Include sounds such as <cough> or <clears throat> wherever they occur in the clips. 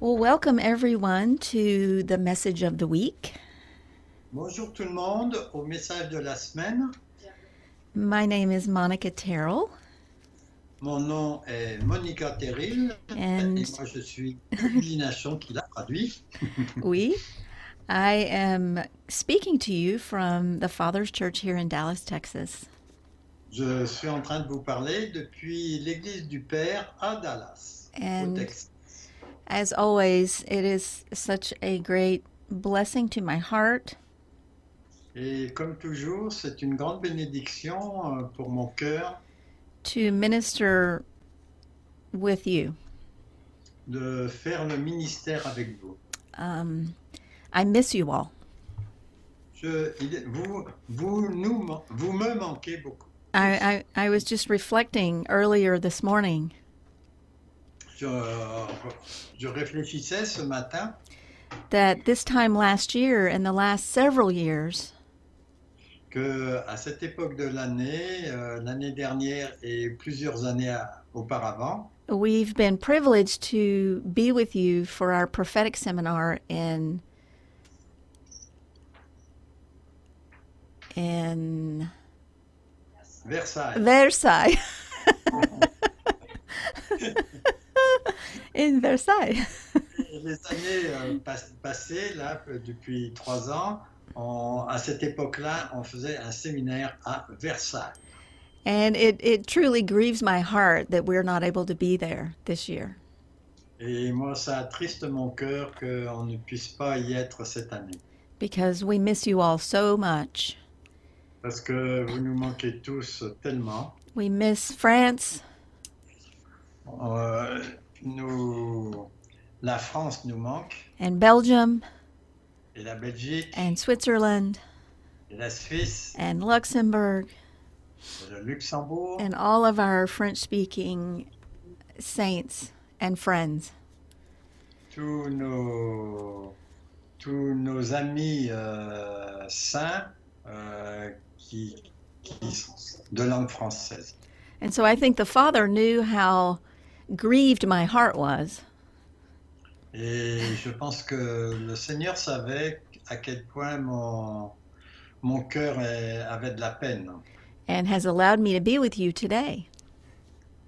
Well, welcome everyone to the message of the week. Bonjour tout le monde au message de la semaine. My name is Monica Terrell, Mon nom est Monica Terril And- et moi je suis Nachon qui l'a traduit. <laughs> we. I am speaking to you from the Father's Church here in Dallas, Texas. Je suis en train de vous parler depuis l'église du Père à Dallas, au Texas. As always, it is such a great blessing to my heart Et comme toujours, c'est une grande bénédiction euh, pour mon cœur to minister with you. de faire le ministère avec vous. Um, I miss you all. Je, vous, vous, nous, vous me manquez beaucoup. I, I, I was just reflecting earlier this morning Je, je réfléchissais ce matin. That this time last year and the last several years, que à cette époque de l'année, euh, l'année dernière et plusieurs années auparavant, we've been privileged to be with you for our prophetic seminar in in Versailles, Versailles. <laughs> in Versailles. les années euh, pas- passées, là, depuis trois ans, on- à cette époque-là, on faisait un séminaire à Versailles. And it, it truly grieves my heart that we're not able to be there this year. Et moi, ça attriste mon cœur qu'on ne puisse pas y être cette année. because we miss you all so much. Parce que vous nous manquez tous tellement. We miss France, Euh, nous, la France nous manque, and Belgium, et la Belgique, and Switzerland, et la Suisse, and Luxembourg, et le Luxembourg. and all of our French speaking saints and friends. tous nos, tous nos amis euh, saints euh, qui, qui sont de langue française. And so I think the Father knew how grieved my heart was. Et je pense que le Seigneur savait à quel point mon, mon cœur avait de la peine. and has allowed me to be with you today.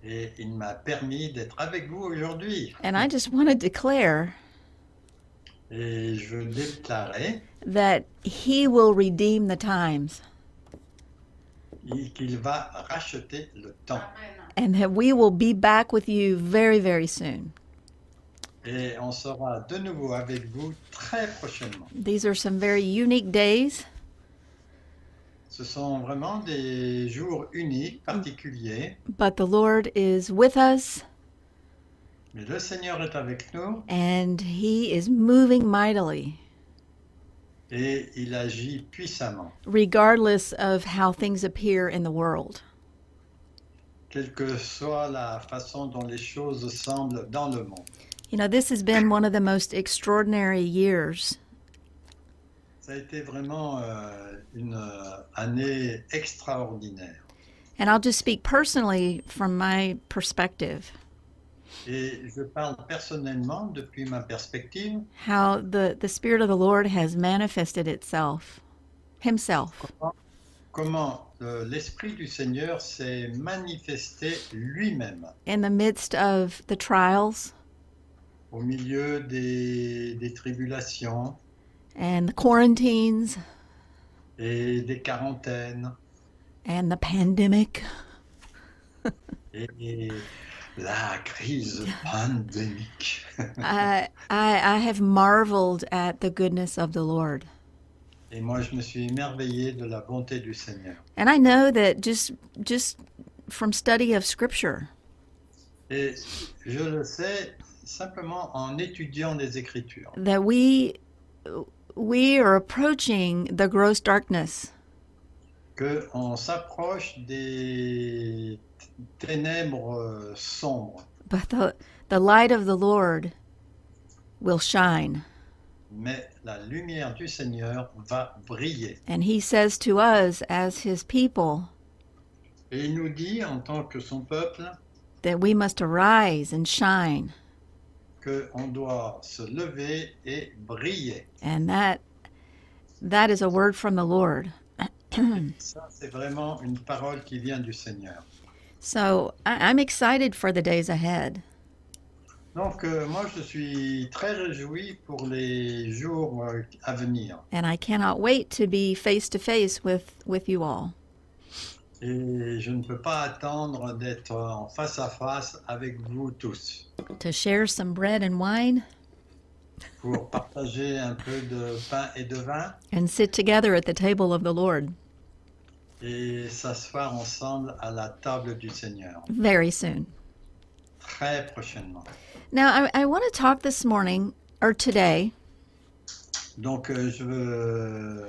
Et il m'a permis d'être avec vous aujourd'hui. And I just want to declare Et je veux déclarer that He will redeem the times qu'il va racheter le temps. And that we will be back with you very, very soon. Et on sera de nouveau avec vous très prochainement. These are some very unique days. Ce sont vraiment des jours uniques, particuliers, But the Lord is with us mais le Seigneur est avec nous and He is moving mightily, et il agit puissamment, regardless of how things appear in the world. Quelle que soit la façon dont les choses semblent dans le monde. You know, this has been one of the most extraordinary years. Ça a été vraiment euh, une euh, année extraordinaire. And I'll just speak personally from my perspective Et je parle personnellement, depuis ma perspective, how the, the Spirit of the Lord has manifested itself, Himself, comment l'Esprit du Seigneur s'est manifesté lui-même in the midst of the trials au milieu des, des tribulations and the quarantines et des quarantaines and the pandemic. et, et la crise pandémique. <laughs> I, I, I have marveled at the goodness of the Lord. Et moi, je me suis émerveillé de la bonté du Seigneur. And I know that just just from study of Scripture, Et je le sais simplement en étudiant les Écritures, that we we are approaching the gross darkness qu'on s'approche des ténèbres sombres, but the the light of the Lord will shine. Mais la lumière du Seigneur va briller. And he says to us as his people Et il nous dit, en tant que son peuple, that we must arise and shine qu'on doit se lever et briller. And that that is a word from the Lord. <clears throat> Ça, c'est vraiment une parole qui vient du Seigneur. So I, I'm excited for the days ahead. Donc, euh, moi, je suis très réjoui pour les jours euh, à venir. And I cannot wait to be face to face with, with you all. Et je ne peux pas attendre d'être en face à face avec vous tous To share some bread and wine pour partager un peu de pain et de vin and sit together at the table of the Lord et s'asseoir ensemble à la table du Seigneur very soon. Très prochainement. Now, I, I want to talk this morning or today Donc, euh, je veux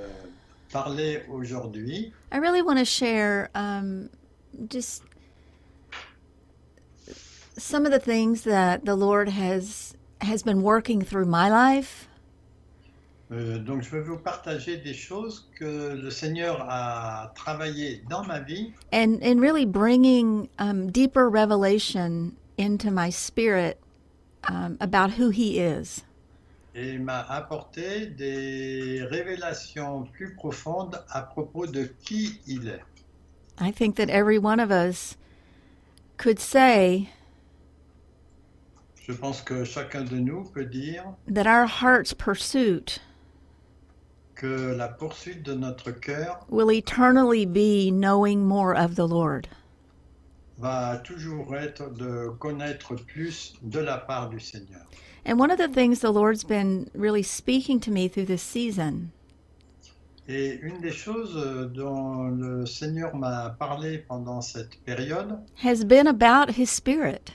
parler aujourd'hui. I really want to share um, just some of the things that the Lord has has been working through my life euh, donc, je vais vous partager des choses que le Seigneur a travaillé dans ma vie and and really bringing um, deeper revelation into my spirit um, about who He is. et m'a apporté des révélations plus profondes à propos de qui il est. I think that every one of us could say Je pense que chacun de nous peut dire that our heart's pursuit que la poursuite de notre cœur will eternally be knowing more of the Lord. Va toujours être de connaître plus de la part du Seigneur. And one of the things the Lord's been really speaking to me through this season Et une des choses euh, dont le Seigneur m'a parlé pendant cette période, has been about His Spirit.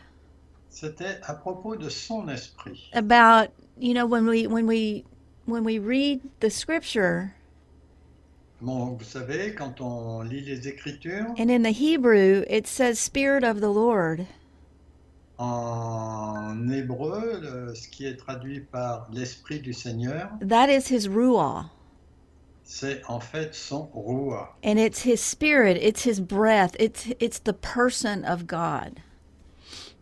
c'était à propos de son esprit. About you know when we when we when we read the Scripture Bon, vous savez, quand on lit les Écritures, and in the Hebrew it says Spirit of the Lord, en hébreu, le- ce qui est traduit par l'esprit du Seigneur, that is His ruah, c'est en fait son and it's His Spirit, it's His breath, it's it's the person of God.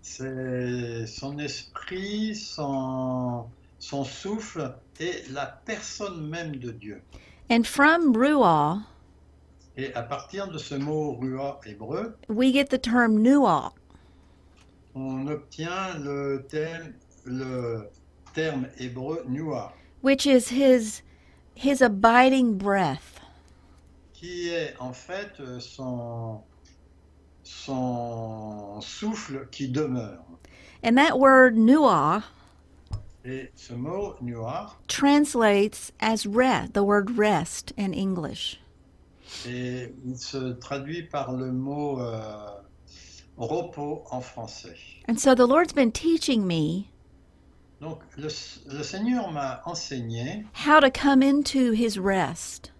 C'est son esprit, son, son souffle et la personne même de Dieu. And from ruah Et à partir de ce mot roi hébreu, we get the term nuah, on obtient le terme, le terme hébreu nuah, which is His His abiding breath. qui est en fait euh, son, son souffle qui demeure. And that word nuah Et ce mot nuah, translates as rest, the word rest in English. et il se traduit par le mot euh, repos en français. And so the Lord's been teaching me Donc le, le Seigneur m'a enseigné how to come into his rest.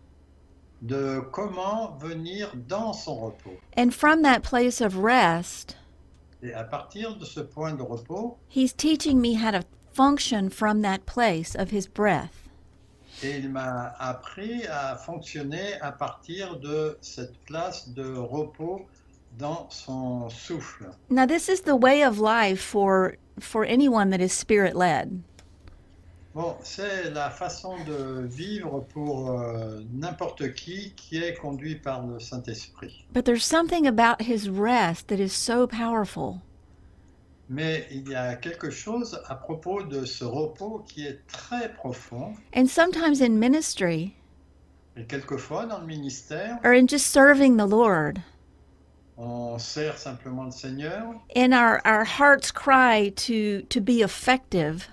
de comment venir dans son repos. And from that place of rest, Et à partir de ce point de repos, he's teaching me how to function from that place of his breath. et il m'a appris à fonctionner à partir de cette place de repos dans son souffle. Now this is the way of life for for anyone that is spirit led. Bon, c'est la façon de vivre pour euh, n'importe qui qui est conduit par le Saint-Esprit. But there's something about his rest that is so powerful. Mais il y a quelque chose à propos de ce repos qui est très profond. And sometimes in ministry Et quelquefois dans le ministère, or in just serving the Lord, on sert simplement le Seigneur in our, our heart's cry to to be effective,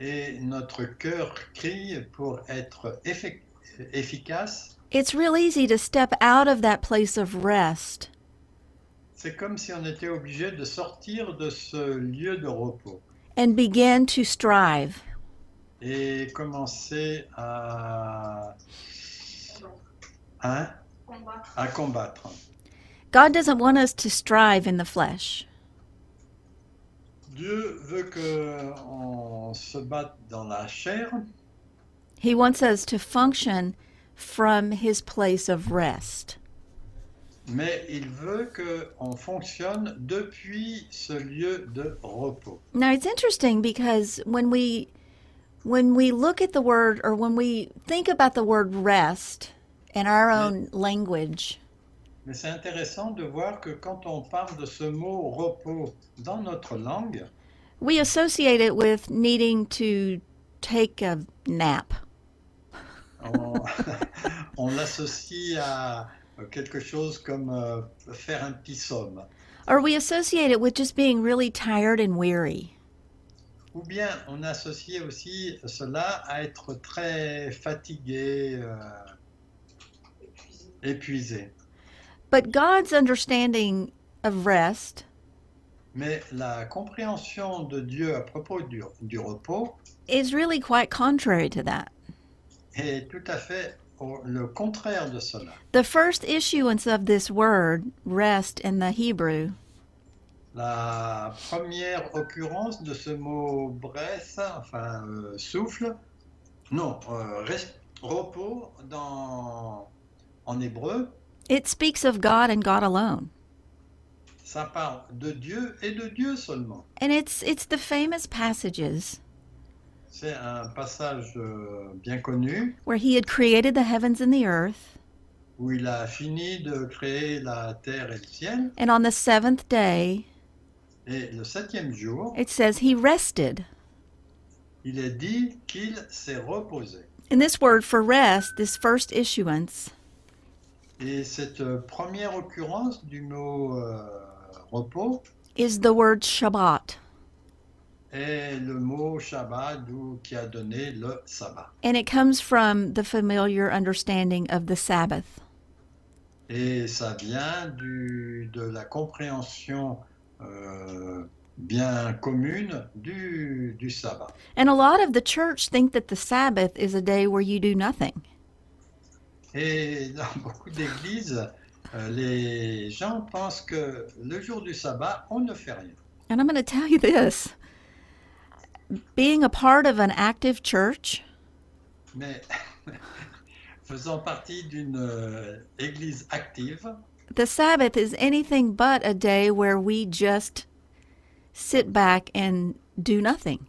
et notre cœur crie pour être effic- efficace. it's real easy to step out of that place of rest C'est comme si on était obligé de sortir de ce lieu de repos and begin to strive. et commencer à, hein, à combattre. God doesn't want us to strive in the flesh. Dieu veut que on se batte dans la chair, He wants us to function from his place of rest. Mais il veut qu'on fonctionne depuis ce lieu de repos. Now it's interesting because when we when we look at the word or when we think about the word rest in our own language, Mais c'est intéressant de voir que quand on parle de ce mot repos dans notre langue, we associate it with needing to take a nap. on, <laughs> on l'associe à quelque chose comme euh, faire un petit somme. Or we associate it with just being really tired and weary? Ou bien on associe aussi cela à être très fatigué, euh, épuisé. But God's understanding of rest Mais la compréhension de Dieu à propos du, du repos is really quite contrary to that. est tout à fait le contraire de cela. The first issuance of this word, rest, in the Hebrew, La première occurrence de ce mot bresse, enfin euh, souffle, non, euh, res- repos dans, en hébreu, it speaks of God and God alone. ça parle de Dieu et de Dieu seulement. And it's it's the famous passages C'est un passage euh, bien connu where he had created the heavens and the earth, où il a fini de créer la terre et le ciel, and on the seventh day et le septième jour, it says he rested. il est dit qu'il s'est reposé. And this word for rest, this first issuance, Et cette euh, première occurrence du mot euh, repos is the word Shabbat. Est le mot Shabbat d'où qui a donné le sabbat. And it comes from the familiar understanding of the Sabbath. Et ça vient du, de la compréhension euh, bien commune du, du sabbat. And a lot of the church think that the Sabbath is a day where you do nothing. Et dans <laughs> beaucoup d'églises, euh, les gens pensent que le jour du sabbat, on ne fait rien. And I'm going to tell you this being a part of an active church, Mais <laughs> faisant partie d'une euh, église active, the Sabbath is anything but a day where we just sit back and do nothing.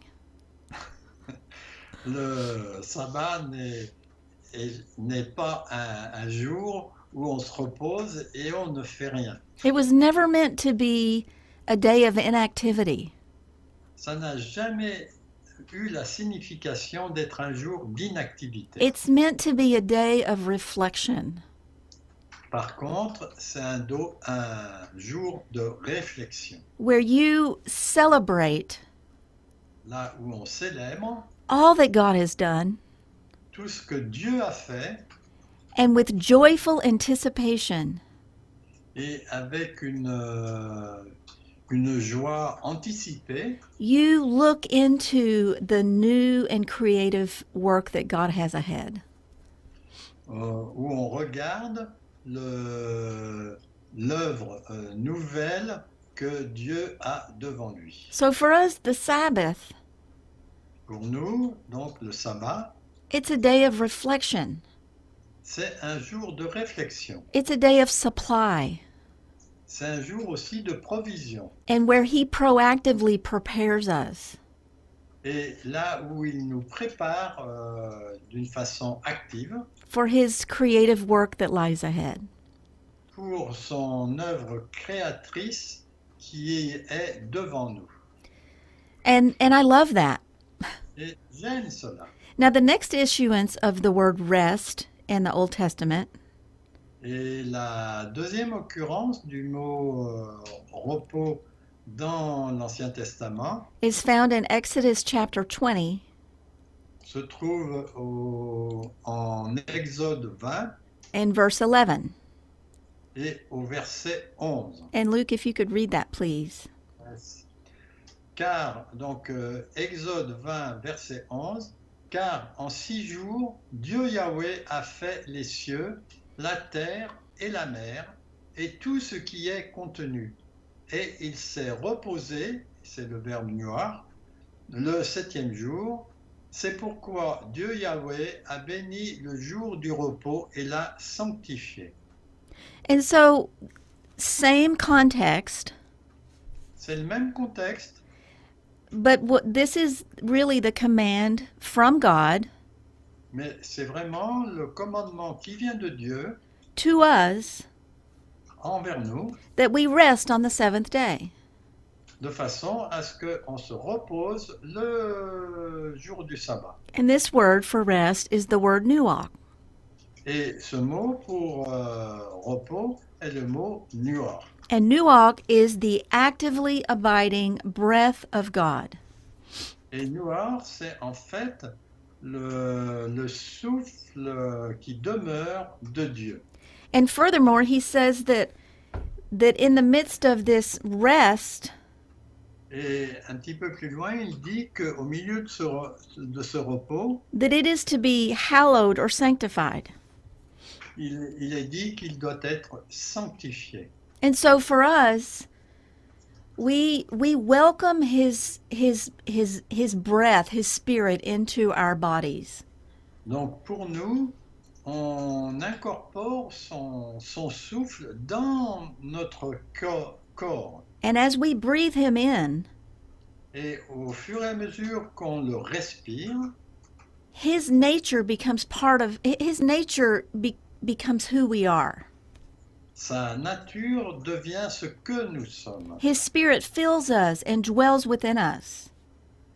<laughs> le sabbat n'est est- n'est pas un, un jour où on se repose et on ne fait rien. It was never meant to be a day of inactivity. Ça n'a jamais eu la signification d'être un jour d'inactivité. It's meant to be a day of reflection. Par contre, c'est un, do- un jour de réflexion, where you celebrate là où on célèbre all that God has done tout ce que Dieu a fait and with joyful anticipation et avec une, euh, une joie anticipée, you look into the new and creative work that God has ahead. euh, où on regarde le- l'œuvre euh, nouvelle que Dieu a devant lui. So for us, the Sabbath, Pour nous, donc le sabbat, it's a day of reflection, c'est un jour de réflexion, it's a day of supply, c'est un jour aussi de provision. and where He proactively prepares us. Et là où il nous prépare euh, d'une façon active For his creative work that lies ahead. pour son œuvre créatrice qui est devant nous. And and I love that. Et j'aime cela. Now the next issuance of the word rest in the Old Testament Et la deuxième occurrence du mot euh, repos dans l'Ancien Testament is found in Exodus chapter 20 se trouve au- en Exode 20 and verse 11. et au verset 11. And Luke, if you could read that, please. Car, donc, euh, Exode 20, verset 11, car en six jours, Dieu Yahweh a fait les cieux, la terre et la mer, et tout ce qui est contenu. Et il s'est reposé, c'est le verbe noir, le septième jour. C'est pourquoi Dieu Yahweh a béni le jour du repos et l'a sanctifié. And so, same context, C'est le même contexte, but what this is really the command from God mais c'est vraiment le commandement qui vient de Dieu to us envers nous, that we rest on the seventh day. de façon à ce qu'on se repose le jour du sabbat. And this word for rest is the word nuach. Et ce mot pour euh, repos est le mot. And nuach is the actively abiding breath of God. Et nuar, c'est en fait le, le souffle qui demeure de Dieu. And furthermore, he says that that in the midst of this rest, Et un petit peu plus loin, il dit qu'au milieu de ce, de ce repos, that it is to be hallowed or sanctified. il, il est dit qu'il doit être sanctifié. And so for us, we we welcome his his his his breath, his spirit into our bodies. Donc pour nous, on incorpore son, son souffle dans notre co- corps. And as we breathe him in, Et au fur et à mesure qu'on le respire, his nature becomes part of his nature be, becomes who we are. Sa nature devient ce que nous sommes. His spirit fills us and dwells within us.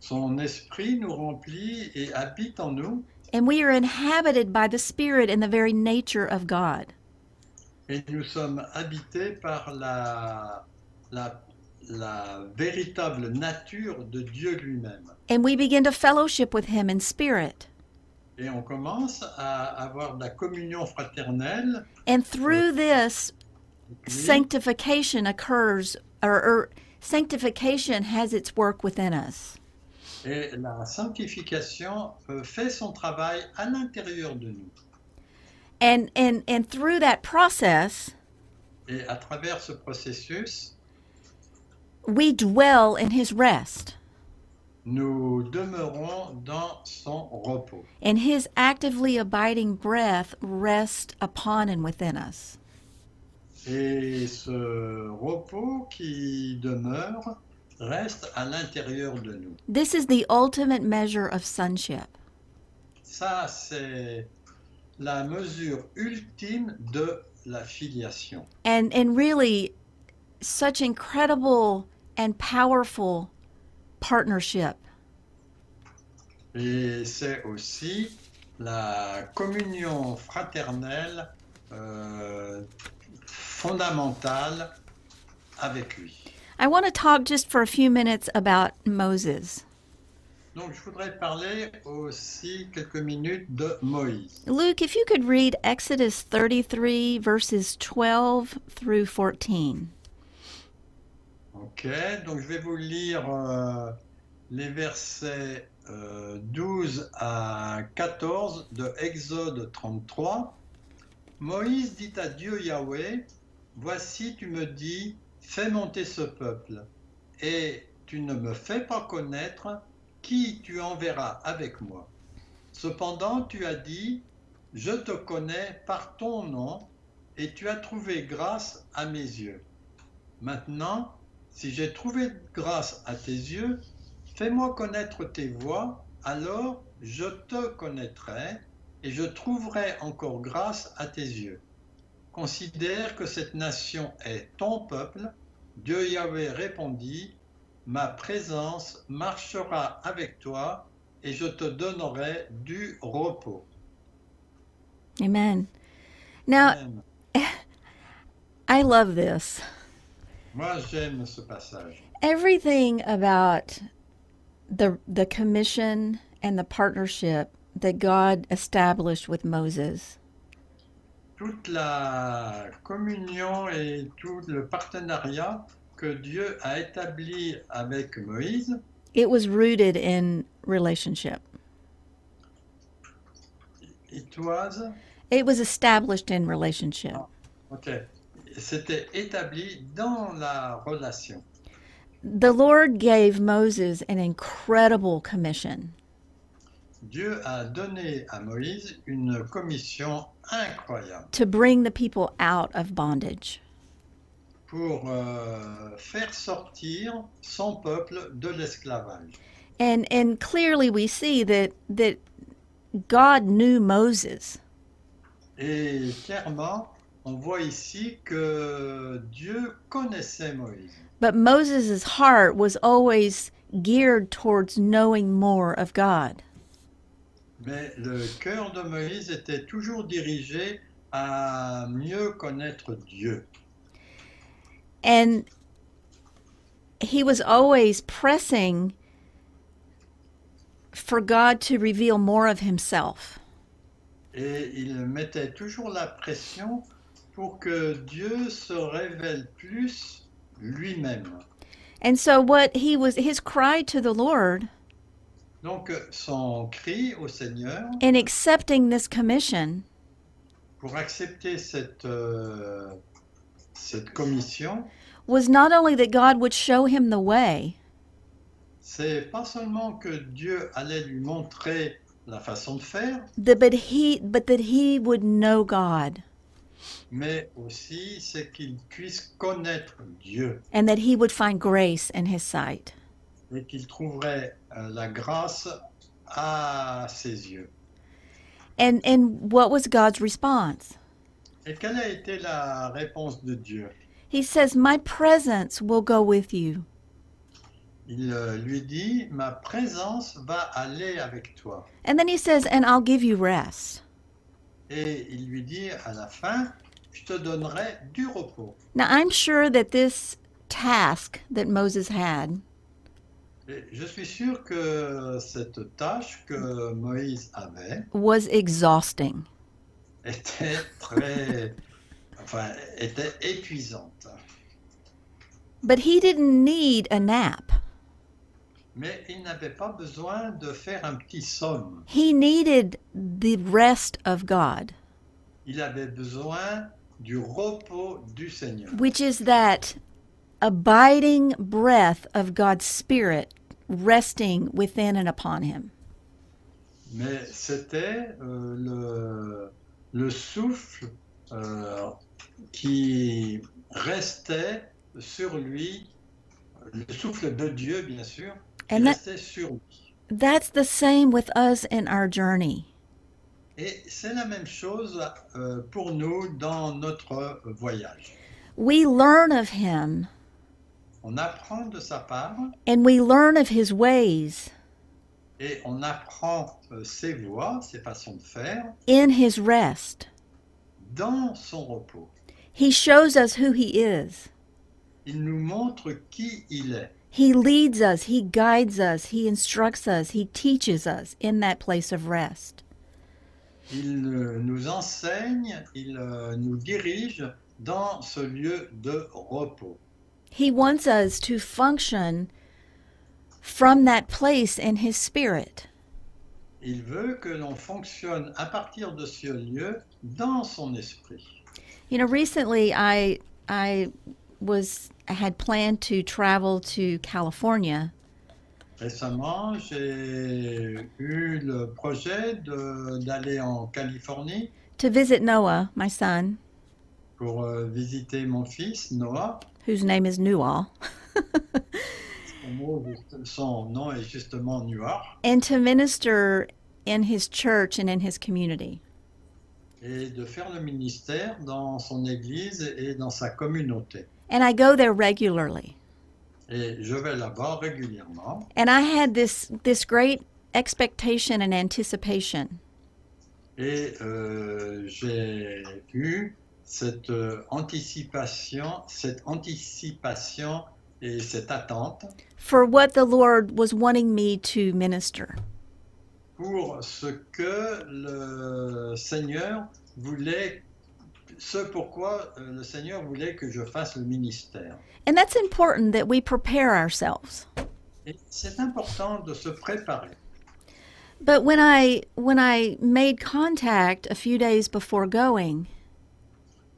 Son esprit nous remplit et habite en nous. And we are inhabited by the spirit and the very nature of God. Et nous sommes habités par la, la, la véritable nature de Dieu lui-même. And we begin to fellowship with him in spirit. Et on commence à avoir de la communion fraternelle. And through this, sanctification occurs, or, or sanctification has its work within us. Et la sanctification euh, fait son travail à l'intérieur de nous. And, and, and through that process, Et à travers ce processus, we dwell in his rest. nous demeurons dans son repos. And his actively abiding breath rests upon and within us. Et ce repos qui demeure reste à l'intérieur de nous. This is the ultimate measure of sonship. Ça, c'est la mesure ultime de la filiation. And, and really, such incredible and powerful partnership. Et c'est aussi la communion fraternelle euh, fondamentale avec lui. I want to talk just for a few minutes about Moses. Donc je voudrais parler aussi quelques minutes de Moïse. Luke, if you could read Exodus 33, verses 12 through 14. Ok, donc je vais vous lire euh, les versets euh, 12 à 14 de Exode 33. Moïse dit à Dieu Yahweh, Voici tu me dis, fais monter ce peuple, et tu ne me fais pas connaître qui tu enverras avec moi. Cependant tu as dit, Je te connais par ton nom, et tu as trouvé grâce à mes yeux. Maintenant, si j'ai trouvé grâce à tes yeux, fais-moi connaître tes voies, alors je te connaîtrai et je trouverai encore grâce à tes yeux. Considère que cette nation est ton peuple. Dieu Yahweh répondit, Ma présence marchera avec toi et je te donnerai du repos. Amen. Now, Amen. <laughs> I love this. Moi, j'aime ce passage. Everything about the the commission and the partnership that God established with Moses toute la communion et tout le partenariat que Dieu a établi avec Moïse, it was rooted in relationship. it was, It was established in relationship. ok, c'était établi dans la relation. The Lord gave Moses an incredible commission. Dieu a donné à Moïse une commission incroyable to bring the people out of bondage. pour euh, faire sortir son peuple de l'esclavage. And and clearly we see that that God knew Moses. Et clairement, on voit ici que Dieu connaissait Moïse. But Moses' heart was always geared towards knowing more of God. Mais le cœur de Moïse était toujours dirigé à mieux connaître Dieu. And he was always pressing for God to reveal more of himself. Et il mettait toujours la pression pour que Dieu se révèle plus lui-même. And so what he was his cry to the Lord Donc son cri au Seigneur in accepting this commission pour accepter cette, euh, cette commission, was not only that God would show him the way, c'est pas seulement que Dieu allait lui montrer la façon de faire, but he but that he would know God mais aussi c'est qu'il puisse connaître Dieu and that he would find grace in his sight. et qu'il trouverait euh, Euh, la grâce à ses yeux. And and what was God's response? Et quelle a été la réponse de Dieu He says, "My presence will go with you." Il euh, lui dit, ma présence va aller avec toi. And then he says, "And I'll give you rest." Et il lui dit à la fin, je te donnerai du repos. Now, I'm sure that this task that Moses had je suis sûr que cette tâche que Moïse avait was exhausting. était très, <laughs> enfin, était épuisante. But he didn't need a nap. Mais il n'avait pas besoin de faire un petit somme. He needed the rest of God, Il avait besoin du repos du Seigneur. which is that abiding breath of God's Spirit resting within and upon him. Mais c'était euh, le, le souffle euh, qui restait sur lui, le souffle de Dieu bien sûr, And that- restait sur lui. That's the same with us in our journey. Et c'est la même chose euh, pour nous dans notre euh, voyage. We learn of him On apprend de sa part and we learn of his ways et on apprend euh, ses voies, ses façons de faire in his rest. dans son repos. He shows us who he is. Il nous montre qui il est. He leads us, He guides us, He instructs us, He teaches us in that place of rest. Il euh, nous enseigne, il euh, nous dirige dans ce lieu de repos. He wants us to function from that place in His Spirit. Il veut que l'on fonctionne à partir de ce lieu dans son esprit. You know, recently I I was I had planned to travel to California Récemment, j'ai eu le projet d'aller en Californie to visit Noah, my son, pour euh, visiter mon fils, Noah. Whose name is Newall, Son, nom est justement Nuar. and to minister in his church and in his community. Et de faire le ministère dans son église et dans sa communauté. And I go there regularly. Et je vais là-bas régulièrement. And I had this this great expectation and anticipation Et euh, j'ai eu cette euh, anticipation, cette anticipation et cette attente for what the Lord was wanting me to minister. pour ce que le Seigneur voulait, ce pourquoi euh, le Seigneur voulait que je fasse le ministère. And that's important that we prepare ourselves. Et c'est important de se préparer. But when I when I made contact a few days before going,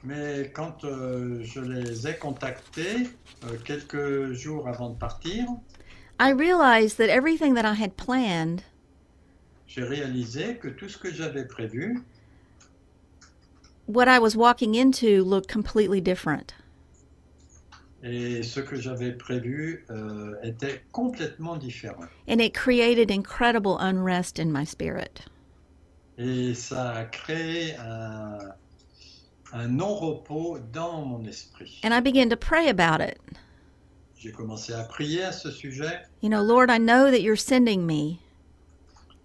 Mais quand euh, je les ai contactés euh, quelques jours avant de partir, I realized that everything that I had planned j'ai réalisé que tout ce que j'avais prévu, what I was walking into looked completely different. et ce que j'avais prévu euh, était complètement différent. And it created incredible unrest in my spirit. Et ça a créé un, un non-repos dans mon esprit. And I began to pray about it. J'ai commencé à prier à ce sujet You know, Lord, I know that you're sending me,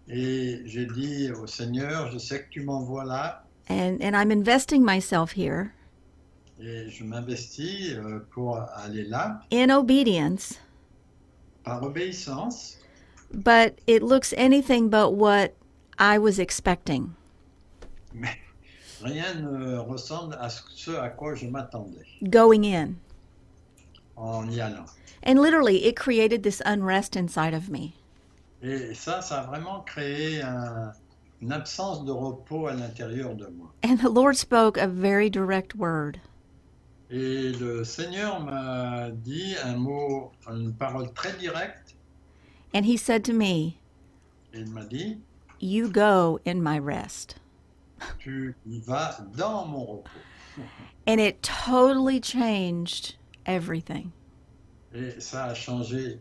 et j'ai dit au Seigneur, je sais que tu m'envoies là and, and I'm investing myself here et je m'investis euh, pour aller là in obedience, par obéissance, but it looks anything but what I was expecting. mais rien ne ressemble à ce à quoi je m'attendais going in. en y allant. And literally, it created this unrest inside of me. Et ça, ça a vraiment créé un- une absence de repos à l'intérieur de moi. And the Lord spoke a very direct word. Et le Seigneur m'a dit un mot, une parole très directe. And He said to me, Et il m'a dit, You go in my rest. Tu y vas dans mon repos. <laughs> And it totally changed everything. Et ça a changé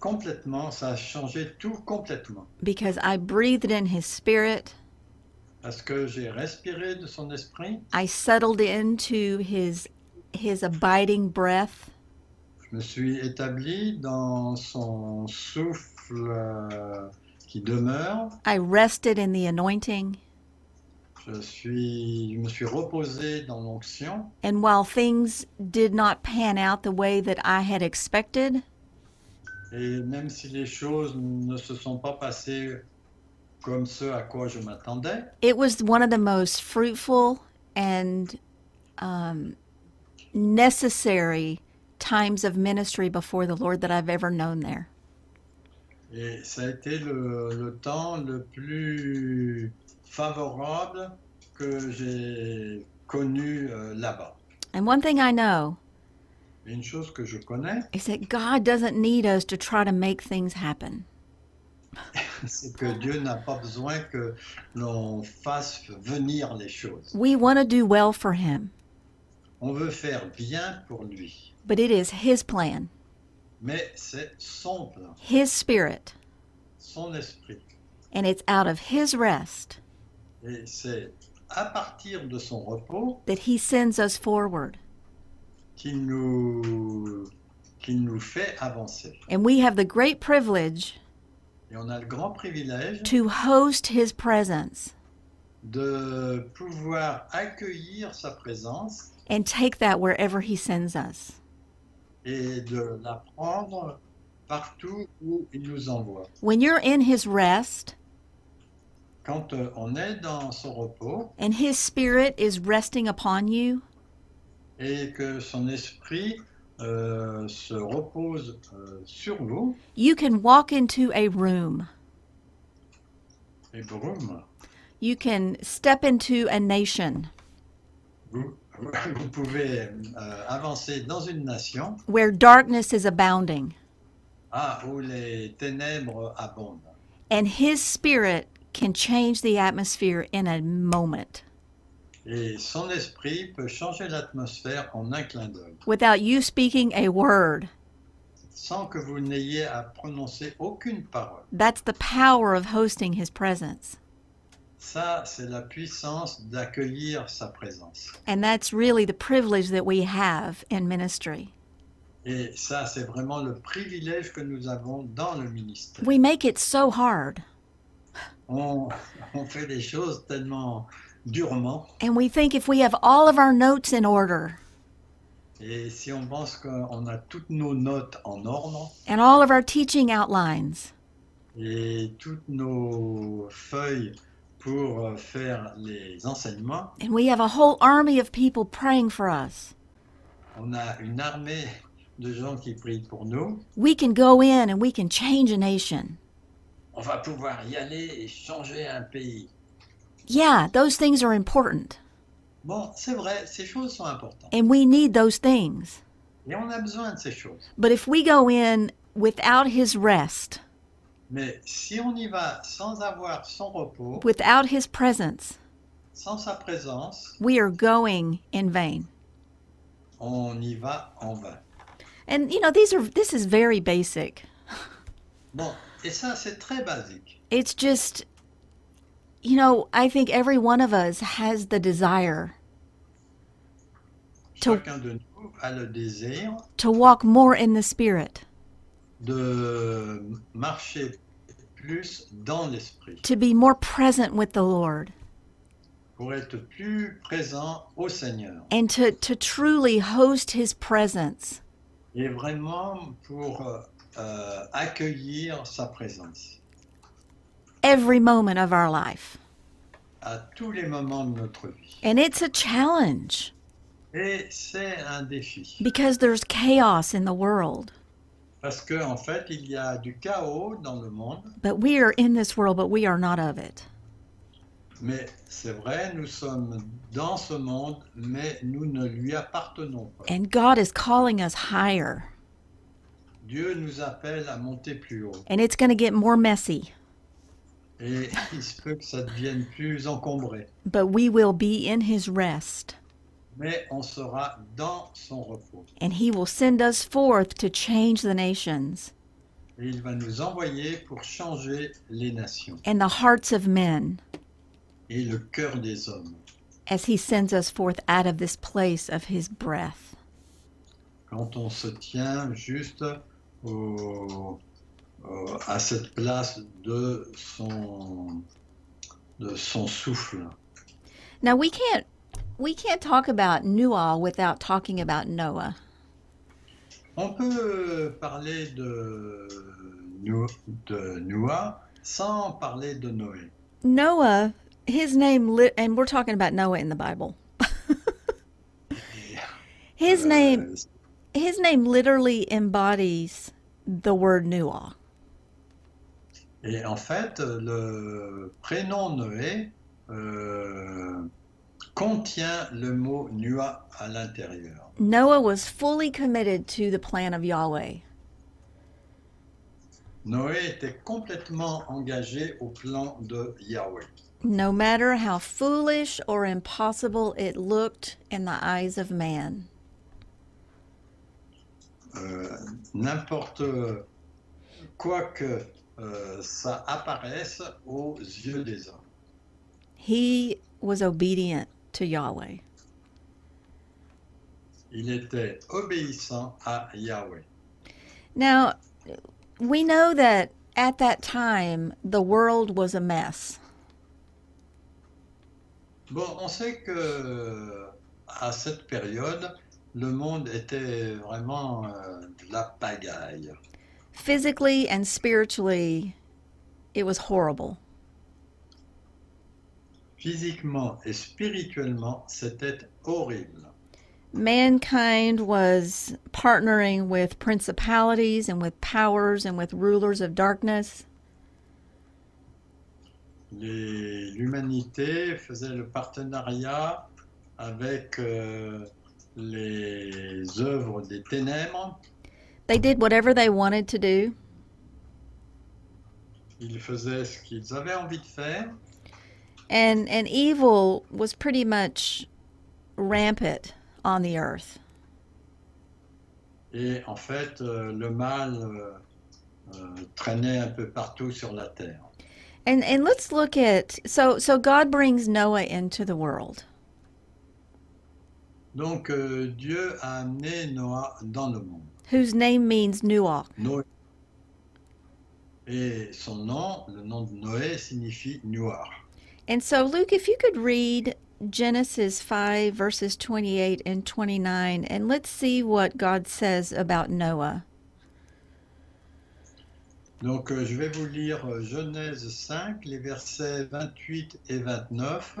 complètement, ça a changé tout complètement. Because I breathed in His Spirit, Parce que j'ai respiré de son esprit, I settled into His, his abiding breath, je me suis établi dans son souffle euh, qui demeure. I rested in the anointing. Je, suis, je me suis reposé dans l'onction. And while things did not pan out the way that I had expected, Et même si les choses ne se sont pas passées comme ce à quoi je m'attendais, it was one of the most fruitful and um, necessary times of ministry before the Lord that I've ever known there. Et ça a été le, le temps le plus favorable que j'ai connu euh, là-bas. And one thing I know Et une chose que je connais, is that God doesn't need us to try to make things happen. <laughs> c'est que Dieu n'a pas besoin que l'on fasse venir les choses. We want to do well for Him, On veut faire bien pour lui, but it is His plan, mais c'est son plan, His Spirit, son esprit. and it's out of His rest Et c'est à partir de son repos that He sends us forward. qu'il nous, qu'il nous fait avancer. And we have the great privilege Et on a le grand privilège to host His presence de pouvoir accueillir sa présence and take that wherever He sends us. Et de la prendre partout où il nous envoie. When you're in His rest Quand euh, on est dans son repos and His Spirit is resting upon you, et que son esprit euh, se repose euh, sur nous, you can walk into a room. et boum, You can step into a nation vous, <laughs> vous pouvez euh, avancer dans une nation where darkness is abounding ah, où les ténèbres abondent. and His Spirit can change the atmosphere in a moment Et son esprit peut changer l'atmosphère en un clin d'œil, without you speaking a word. sans que vous n'ayez à prononcer aucune parole. That's the power of hosting His presence. Ça, c'est la puissance d'accueillir sa présence. And that's really the privilege that we have in ministry. Et ça, c'est vraiment le privilège que nous avons dans le ministère. We make it so hard, On, on fait des choses tellement durement. and we think if we have all of our notes in order Et si on pense qu'on a toutes nos notes en ordre and all of our teaching outlines, et toutes nos feuilles pour euh, faire les enseignements, and we have a whole army of people praying for us, on a une armée de gens qui prient pour nous. we can go in and we can change a nation. On va pouvoir y aller et changer un pays. Yeah, those things are important, Bon, c'est vrai, ces choses sont importantes. and we need those things. Et on a besoin de ces choses. But if we go in without His rest, Mais si on y va sans avoir son repos, without his presence, sans sa présence, we are going in vain. on y va en vain. And you know, these are this is very basic. Bon, et ça c'est très basique. It's just you know, I think every one of us has the desire To- de nous a le désir to walk more in the spirit, de marcher plus dans l'esprit, to be more present with the Lord, pour être plus présent au Seigneur. and to to truly host his presence Et vraiment pour euh, euh, accueillir sa présence every moment of our life. à tous les moments de notre vie. And it's a challenge Et c'est un défi. because there's chaos in the world. Parce qu'en en fait, il y a du chaos dans le monde, But we are in this world, but we are not of it. mais c'est vrai, nous sommes dans ce monde, mais nous ne lui appartenons pas. And God is calling us higher. Dieu nous appelle à monter plus haut. And it's going to get more messy, Et il se peut que ça devienne plus encombré. but we will be in his rest. Mais on sera dans son repos. And he will send us forth to change the nations Et il va nous envoyer pour changer les nations and the hearts of men et le cœur des hommes. as he sends us forth out of this place of his breath. Quand on se tient juste au- au- à cette place de son, de son souffle. Now we can't we can't talk about Nual without talking about Noah. On peut parler de, de Noah sans parler de Noé. Noah, his name li- and we're talking about Noah in the Bible. <laughs> his euh, name Euh, his name literally embodies the word Nual. Et en fait, le prénom Noé euh, contient le mot Nua à l'intérieur. Noah was fully committed to the plan of Yahweh. Noé était complètement engagé au plan de Yahweh. No matter how foolish or impossible it looked in the eyes of man. Euh, N'importe quoi que euh, ça apparaisse aux yeux des hommes. He was obedient to Yahweh. Il était obéissant à Yahweh. Now, we know that at that time the world was a mess. Bon, on sait que à cette période, le monde était vraiment euh, de la pagaille. Physically and spiritually, it was horrible. Physiquement et spirituellement, c'était horrible. Mankind was partnering with principalities and with powers and with rulers of darkness. L'humanité faisait le partenariat avec euh, les œuvres des ténèbres. They did whatever they wanted to do. Ils faisaient ce qu'ils avaient envie de faire. And and evil was pretty much rampant on the earth. Et en fait, euh, le mal euh, euh, traînait un peu partout sur la terre. And and let's look at so so God brings Noah into the world. Donc euh, Dieu a amené Noah dans le monde. whose name means Nuach. Noé. Et son nom, le nom de Noé, signifie noir. And so, Luke, if you could read Genesis 5, verses 28 and 29, and let's see what God says about Noah. Donc euh, je vais vous lire euh, Genèse 5, les versets 28 et 29,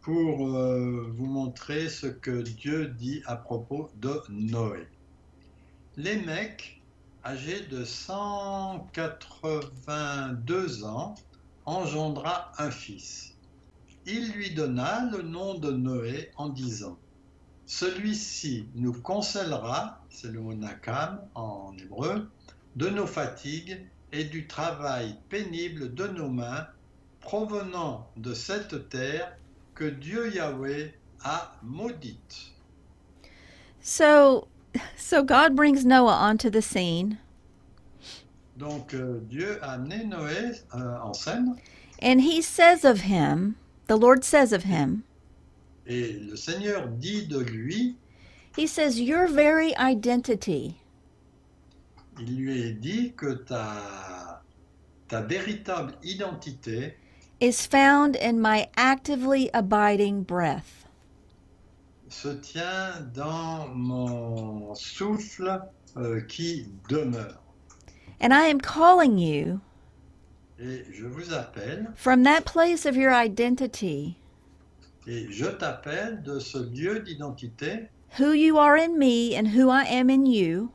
pour euh, vous montrer ce que Dieu dit à propos de Noé. Les mecs, âgés de 182 ans, engendra un fils. Il lui donna le nom de Noé en disant Celui-ci nous consolera, c'est le mot nakam en hébreu, de nos fatigues et du travail pénible de nos mains provenant de cette terre que Dieu Yahweh a maudite. So, <laughs> so God brings Noah onto the scene, Donc euh, Dieu a amené Noé euh, en scène and he says of him, the Lord says of him, et le Seigneur dit de lui, He says, Your very identity il lui est dit que ta, ta véritable identité is found in my actively abiding breath. se tient dans mon souffle euh, qui demeure. And I am calling you Et je vous appelle, from that place of your identity, et je t'appelle de ce lieu d'identité, who you are in me and who I am in you,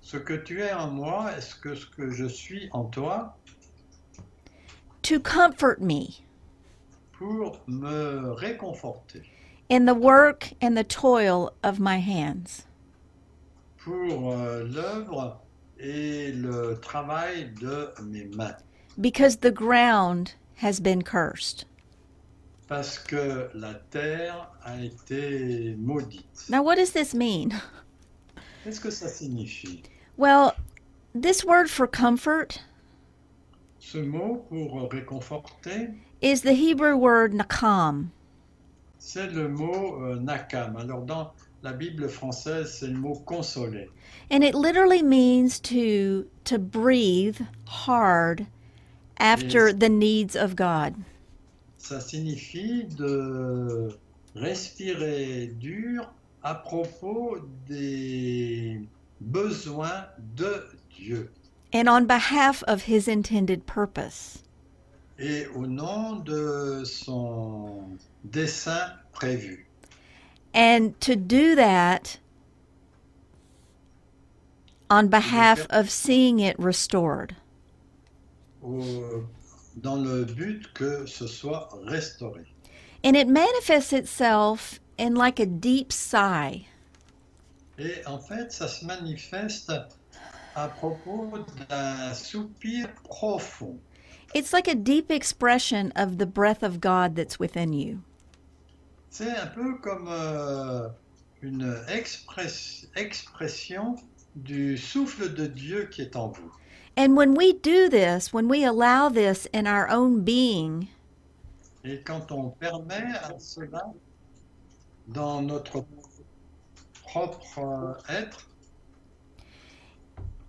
ce que tu es en moi, est-ce que ce que je suis en toi, to comfort me. Pour me réconforter, in the work and the toil of my hands. pour euh, l'œuvre et le travail de mes mains. Because the ground has been cursed. Parce que la terre a été maudite. Now, what does this mean? <laughs> Qu'est-ce que ça signifie? Well, this word for comfort Ce mot pour réconforter, is the Hebrew word nakam. c'est le mot euh, nakam. Alors dans la Bible française, c'est le mot consoler. And it literally means to to breathe hard after the needs of God. Ça signifie de respirer dur à propos des besoins de Dieu And on behalf of his intended purpose. et au nom de son dessein prévu. And to do that on behalf of seeing it restored. Euh, dans le but que ce soit restauré. And it manifests itself in like a deep sigh. Et en fait, ça se manifeste à propos d'un soupir profond. It's like a deep expression of the breath of God that's within you. C'est un peu comme euh, une express- expression du souffle de Dieu qui est en vous. And when we do this, when we allow this in our own being, Et quand on permet à cela dans notre propre être,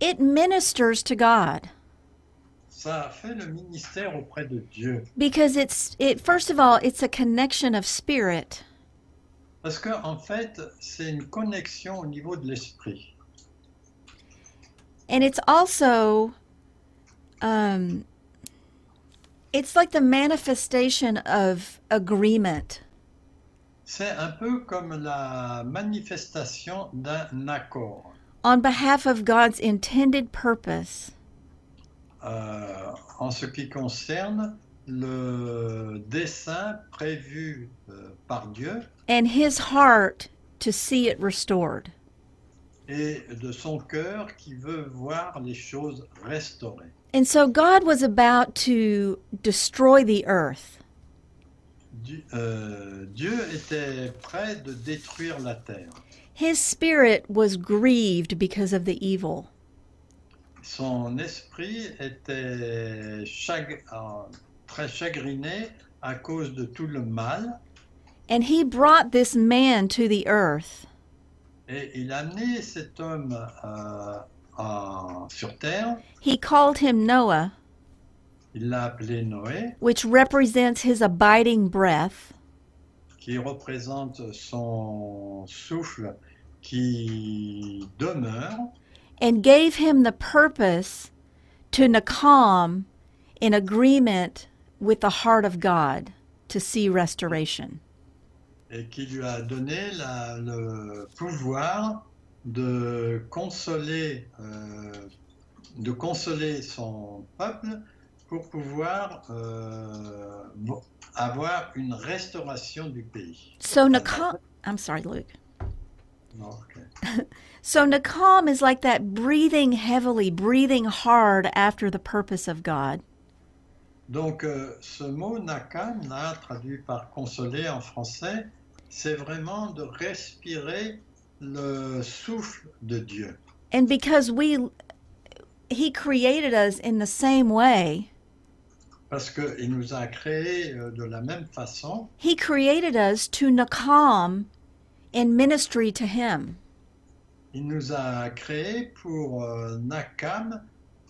it ministers to God ça fait le ministère auprès de Dieu. because it's it first of all it's a connection of spirit Parce que en fait, c'est une connexion au niveau de l'esprit. and it's also um it's like the manifestation of agreement C'est un peu comme la manifestation d'un accord on behalf of God's intended purpose euh, en ce qui concerne le dessein prévu euh, par Dieu and his heart to see it restored. et de son cœur qui veut voir les choses restaurées. And so God was about to destroy the earth. Dieu, euh, Dieu était prêt de détruire la terre. His spirit was grieved because of the evil. Son esprit était chag- euh, très chagriné à cause de tout le mal. And he brought this man to the earth. Et il a amené cet homme euh, sur terre. He called him Noah, Il l'a appelé Noé, which represents his abiding breath, qui représente son souffle qui demeure and gave him the purpose to Nakam in agreement with the heart of God to see restoration. et qui lui a donné la- le pouvoir de consoler, euh, de consoler son peuple pour pouvoir euh, avoir une restauration du pays. So Nakam, I'm sorry, Luke. Non, <laughs> ok. So Nakam is like that breathing heavily, breathing hard after the purpose of God. Donc, euh, ce mot nakam, là, traduit par consoler en français, c'est vraiment de respirer le souffle de Dieu. And because we he created us in the same way, Parce qu'il nous a créés euh, de la même façon. he created us to Nakam in ministry to him. Il nous a créés pour euh, nakam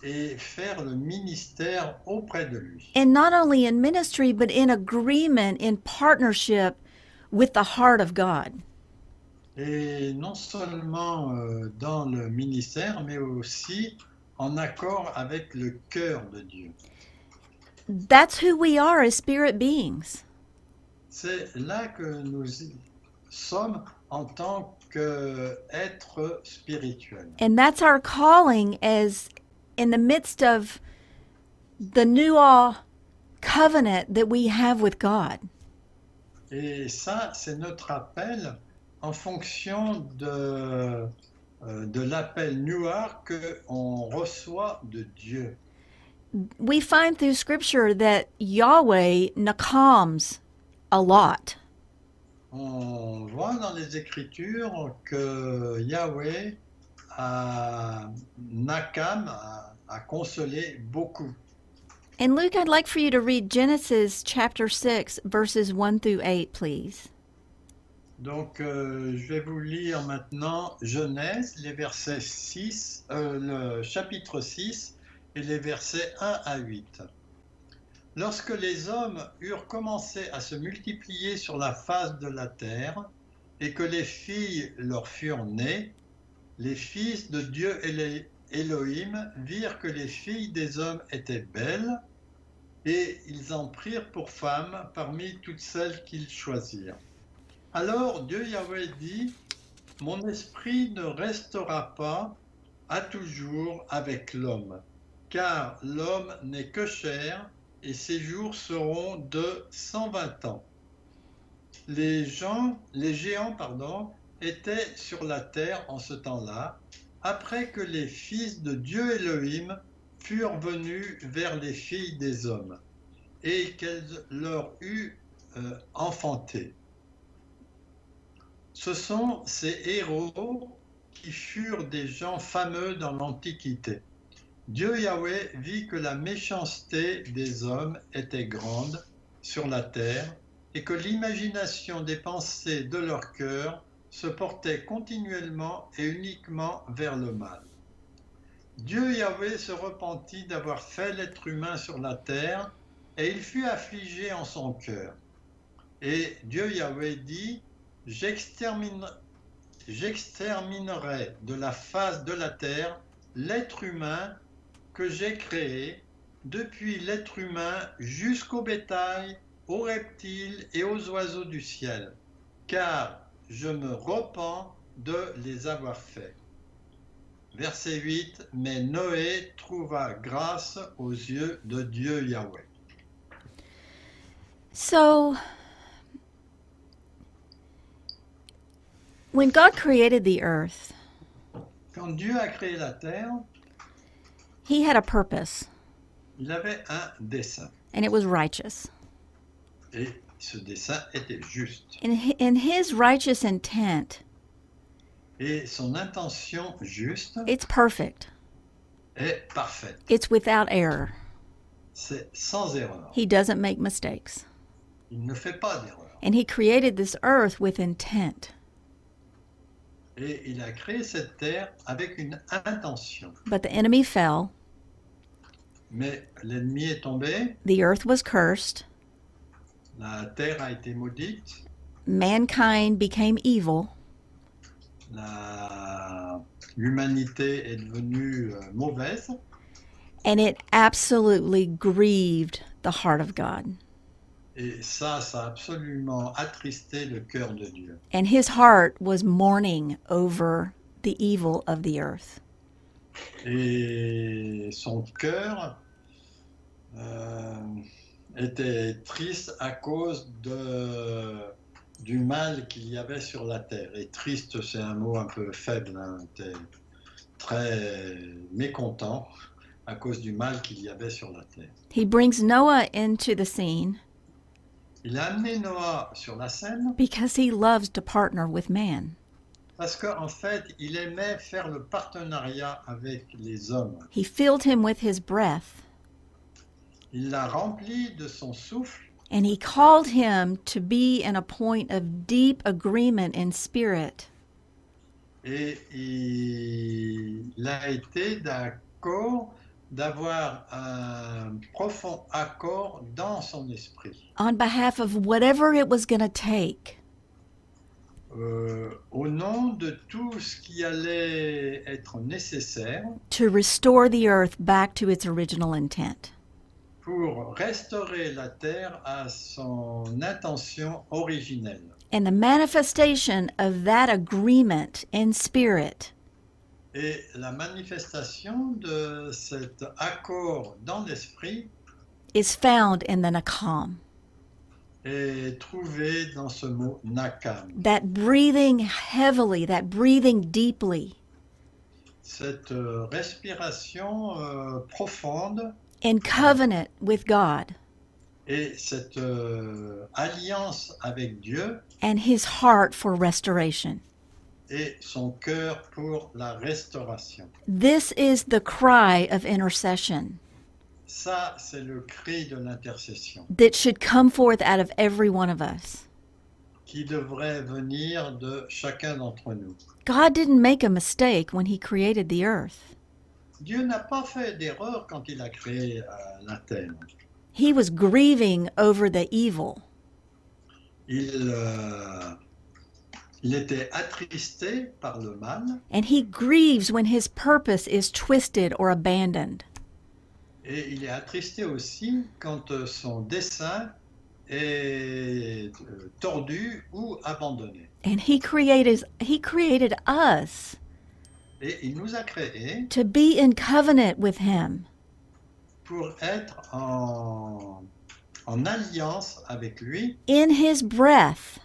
et faire le ministère auprès de lui. And not only in ministry, but in agreement, in partnership with the heart of God. Et non seulement euh, dans le ministère, mais aussi en accord avec le cœur de Dieu. That's who we are as spirit beings. C'est là que nous sommes en tant. And that's our calling as in the midst of the Nuah covenant that we have with God. Et ça, c'est notre appel en fonction de, euh, de l'appel noir qu'on reçoit de Dieu. We find through scripture that Yahweh nakams a lot. On voit dans les Écritures que Yahweh a Nakam a, a consolé beaucoup. And Luke, I'd like for you to read Genesis chapter 6, verses 1 through 8, please. Donc, euh, je vais vous lire maintenant Genèse, les versets 6, euh, le chapitre 6 et les versets 1 à 8. Lorsque les hommes eurent commencé à se multiplier sur la face de la terre et que les filles leur furent nées, les fils de Dieu Élé- Élohim virent que les filles des hommes étaient belles et ils en prirent pour femmes parmi toutes celles qu'ils choisirent. Alors Dieu Yahweh dit, Mon esprit ne restera pas à toujours avec l'homme, car l'homme n'est que chair, et ses jours seront de 120 ans. Les gens, les géants, pardon, étaient sur la terre en ce temps-là, après que les fils de Dieu Elohim furent venus vers les filles des hommes, et qu'elles leur eurent euh, enfanté. Ce sont ces héros qui furent des gens fameux dans l'Antiquité. Dieu Yahweh vit que la méchanceté des hommes était grande sur la terre et que l'imagination des pensées de leur cœur se portait continuellement et uniquement vers le mal. Dieu Yahweh se repentit d'avoir fait l'être humain sur la terre et il fut affligé en son cœur. Et Dieu Yahweh dit, J'extermine- J'exterminerai de la face de la terre l'être humain que j'ai créé, depuis l'être humain jusqu'au bétail, aux reptiles et aux oiseaux du ciel, car je me repens de les avoir faits. Verset 8, Mais Noé trouva grâce aux yeux de Dieu Yahweh. So, when God created the earth, Quand Dieu a créé la terre, he had a purpose, il avait un dessein. and it was righteous. Et ce dessein était juste. In, in his righteous intent, Et son intention juste it's perfect, est parfaite. it's without error. C'est sans erreur. He doesn't make mistakes. Il ne fait pas d'erreur. And he created this earth with intent. Et il a créé cette terre avec une intention. But the enemy fell, Mais l'ennemi est tombé, the earth was cursed, la terre a été maudite, mankind became evil, la- l'humanité est devenue euh, mauvaise and it absolutely grieved the heart of God. et ça, ça a absolument attristé le cœur de Dieu. And his heart was mourning over the evil of the earth. Et son cœur était triste à cause de du mal qu'il y avait sur la terre. Et triste, c'est un mot un peu faible. Hein. Très mécontent à cause du mal qu'il y avait sur la terre. He brings Noah into the scene Il a amené Noah sur la scène because he loves to partner with man. parce qu'en fait, il aimait faire le partenariat avec les hommes. He filled him with his breath, l'a rempli de son souffle and he called him to be in a point of deep agreement in spirit. et il a été d'accord d'avoir un profond accord dans son esprit. on behalf of whatever it was going to take Euh, au nom de tout ce qui allait être nécessaire to restore the earth back to its original intent. Pour restaurer la terre à son intention originelle. And the manifestation of that agreement in spirit Et la manifestation de cet accord dans l'esprit is found in the Nakam. est trouvée dans ce mot nakam. That breathing heavily, that breathing deeply Cette respiration euh, profonde in covenant with God et cette euh, alliance avec Dieu and his heart for restoration. et son cœur pour la restauration. This is the cry of intercession Ça, c'est le cri de l'intercession that should come forth out of every one of us. qui devrait venir de chacun d'entre nous. God didn't make a mistake when he created the earth. Dieu n'a pas fait d'erreur quand il a créé euh, la terre. He was grieving over the evil. Il, euh, il était attristé par le mal And he grieves when his purpose is twisted or abandoned. et il est attristé aussi quand euh, son dessein est tordu ou abandonné. And he created he created us Et il nous a créés to be in covenant with him. pour être en, en alliance avec lui In his breath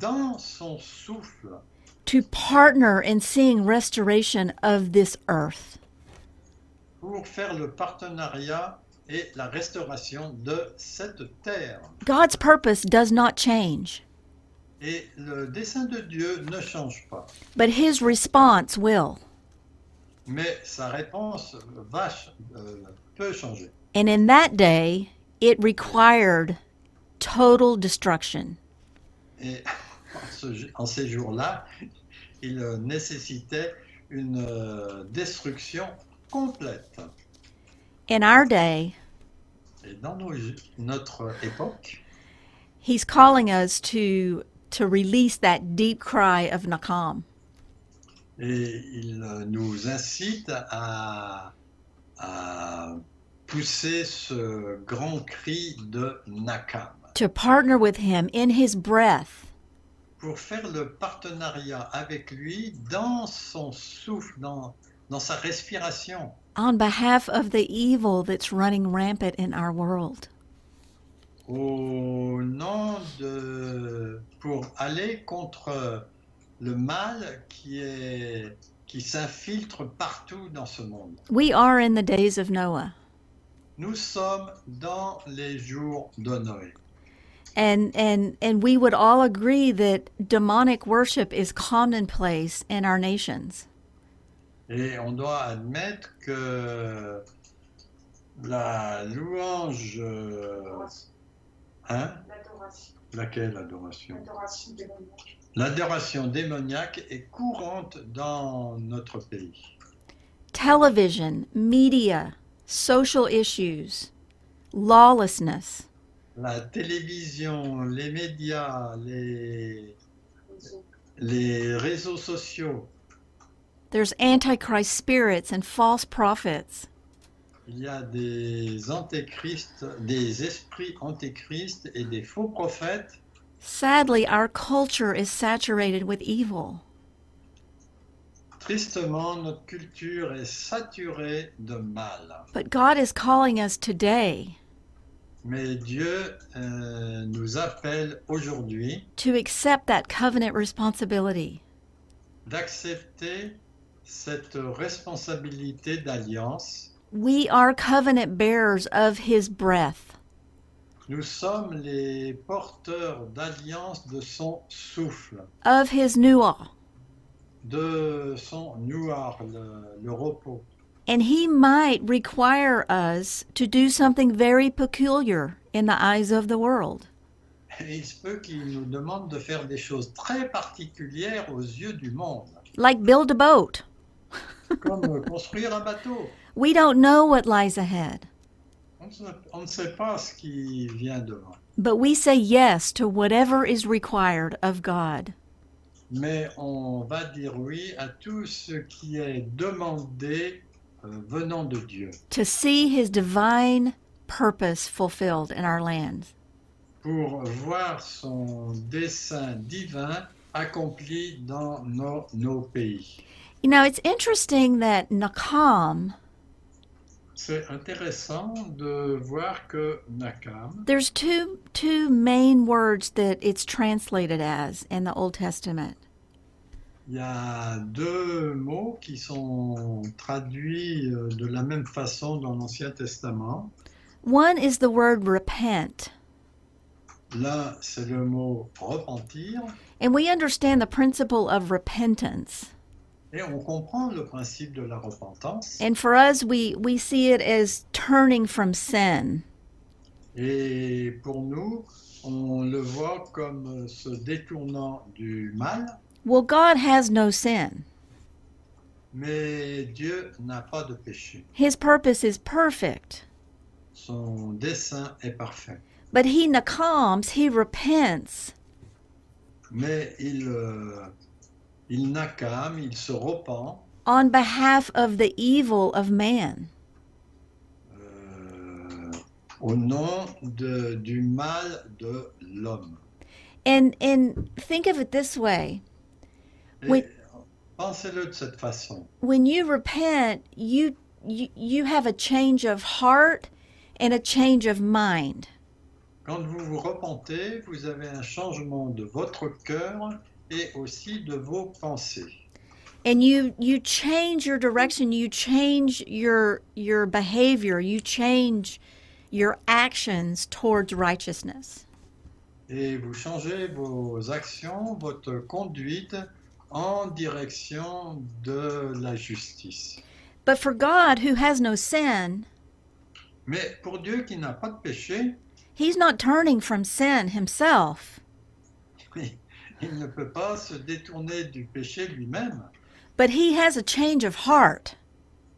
dans son souffle to partner in seeing restoration of this earth. pour faire le partenariat et la restauration de cette terre. God's purpose does not change, Et le dessein de Dieu ne change pas, but his response will. mais sa réponse va, euh, peut changer. And in that day, it required total destruction. Et <laughs> en, ce- en ces jours-là, il nécessitait une euh, destruction complète. In our day, Et dans nos- notre époque, he's calling us to to release that deep cry of Nakam. et il nous incite à, à pousser ce grand cri de Nakam to partner with him in his breath pour faire le partenariat avec lui dans son souffle, dans, dans sa respiration, on behalf of the evil that's running rampant in our world. Au nom de pour aller contre le mal qui est qui s'infiltre partout dans ce monde. We are in the days of Noah, Nous sommes dans les jours de Noé. and and and we would all agree that demonic worship is commonplace in our nations. Et on doit admettre que la louange, euh, hein, L'adoration. laquelle adoration L'adoration démoniaque. L'adoration démoniaque est courante dans notre pays. Television, media, social issues, lawlessness, La télévision, les médias, les, les réseaux sociaux, there's antichrist spirits and false prophets. Il y a des antéchrists, des esprits antéchrists et des faux prophètes. Sadly, our culture is saturated with evil. Tristement, notre culture est saturée de mal. But God is calling us today Mais Dieu euh, nous appelle aujourd'hui to accept that covenant responsibility. d'accepter cette responsabilité d'alliance. We are covenant bearers of His breath. Nous sommes les porteurs d'alliance de son souffle, of his nuah, de son nouar, le, le repos. and he might require us to do something very peculiar in the eyes of the world. Et il se peut qu'il nous demande de faire des choses très particulières aux yeux du monde, Like build a boat. comme construire un bateau. We don't know what lies ahead, On ne, sait, on ne sait pas ce qui vient devant. but we say yes to whatever is required of God. Mais on va dire oui à tout ce qui est demandé euh, venant de Dieu To see his divine purpose fulfilled in our lands. pour voir son dessein divin accompli dans nos, nos pays. You know, it's interesting that Nakam, C'est intéressant de voir que Nakam, there's two two main words that it's translated as in the Old Testament. il y a deux mots qui sont traduits euh, de la même façon dans l'Ancien Testament. One is the word repent, L'un, c'est le mot repentir, and we understand the principle of repentance. And for us, we, we see it as turning from sin. Et pour nous, on le voit comme se détournant du mal, Well, God has no sin. mais Dieu n'a pas de péché. His purpose is perfect. Son dessein est parfait. But he nakams, he repents, Mais il, euh, il n'accame, il se repent on behalf of the evil of man. euh, au nom de- du mal de l'homme. And and think of it this way. Oui. Pensez-le de cette façon. When you repent, you, you you have a change of heart and a change of mind. Quand vous vous repentez, vous avez un changement de votre cœur et aussi de vos pensées. and you you change your direction you change your your behavior you change your actions towards righteousness Et vous changez vos actions, votre conduite en direction de la justice. but for god who has no sin Mais pour Dieu qui n'a pas de péché, he's not turning from sin himself il ne peut pas se détourner du péché lui-même, but he has a change of heart.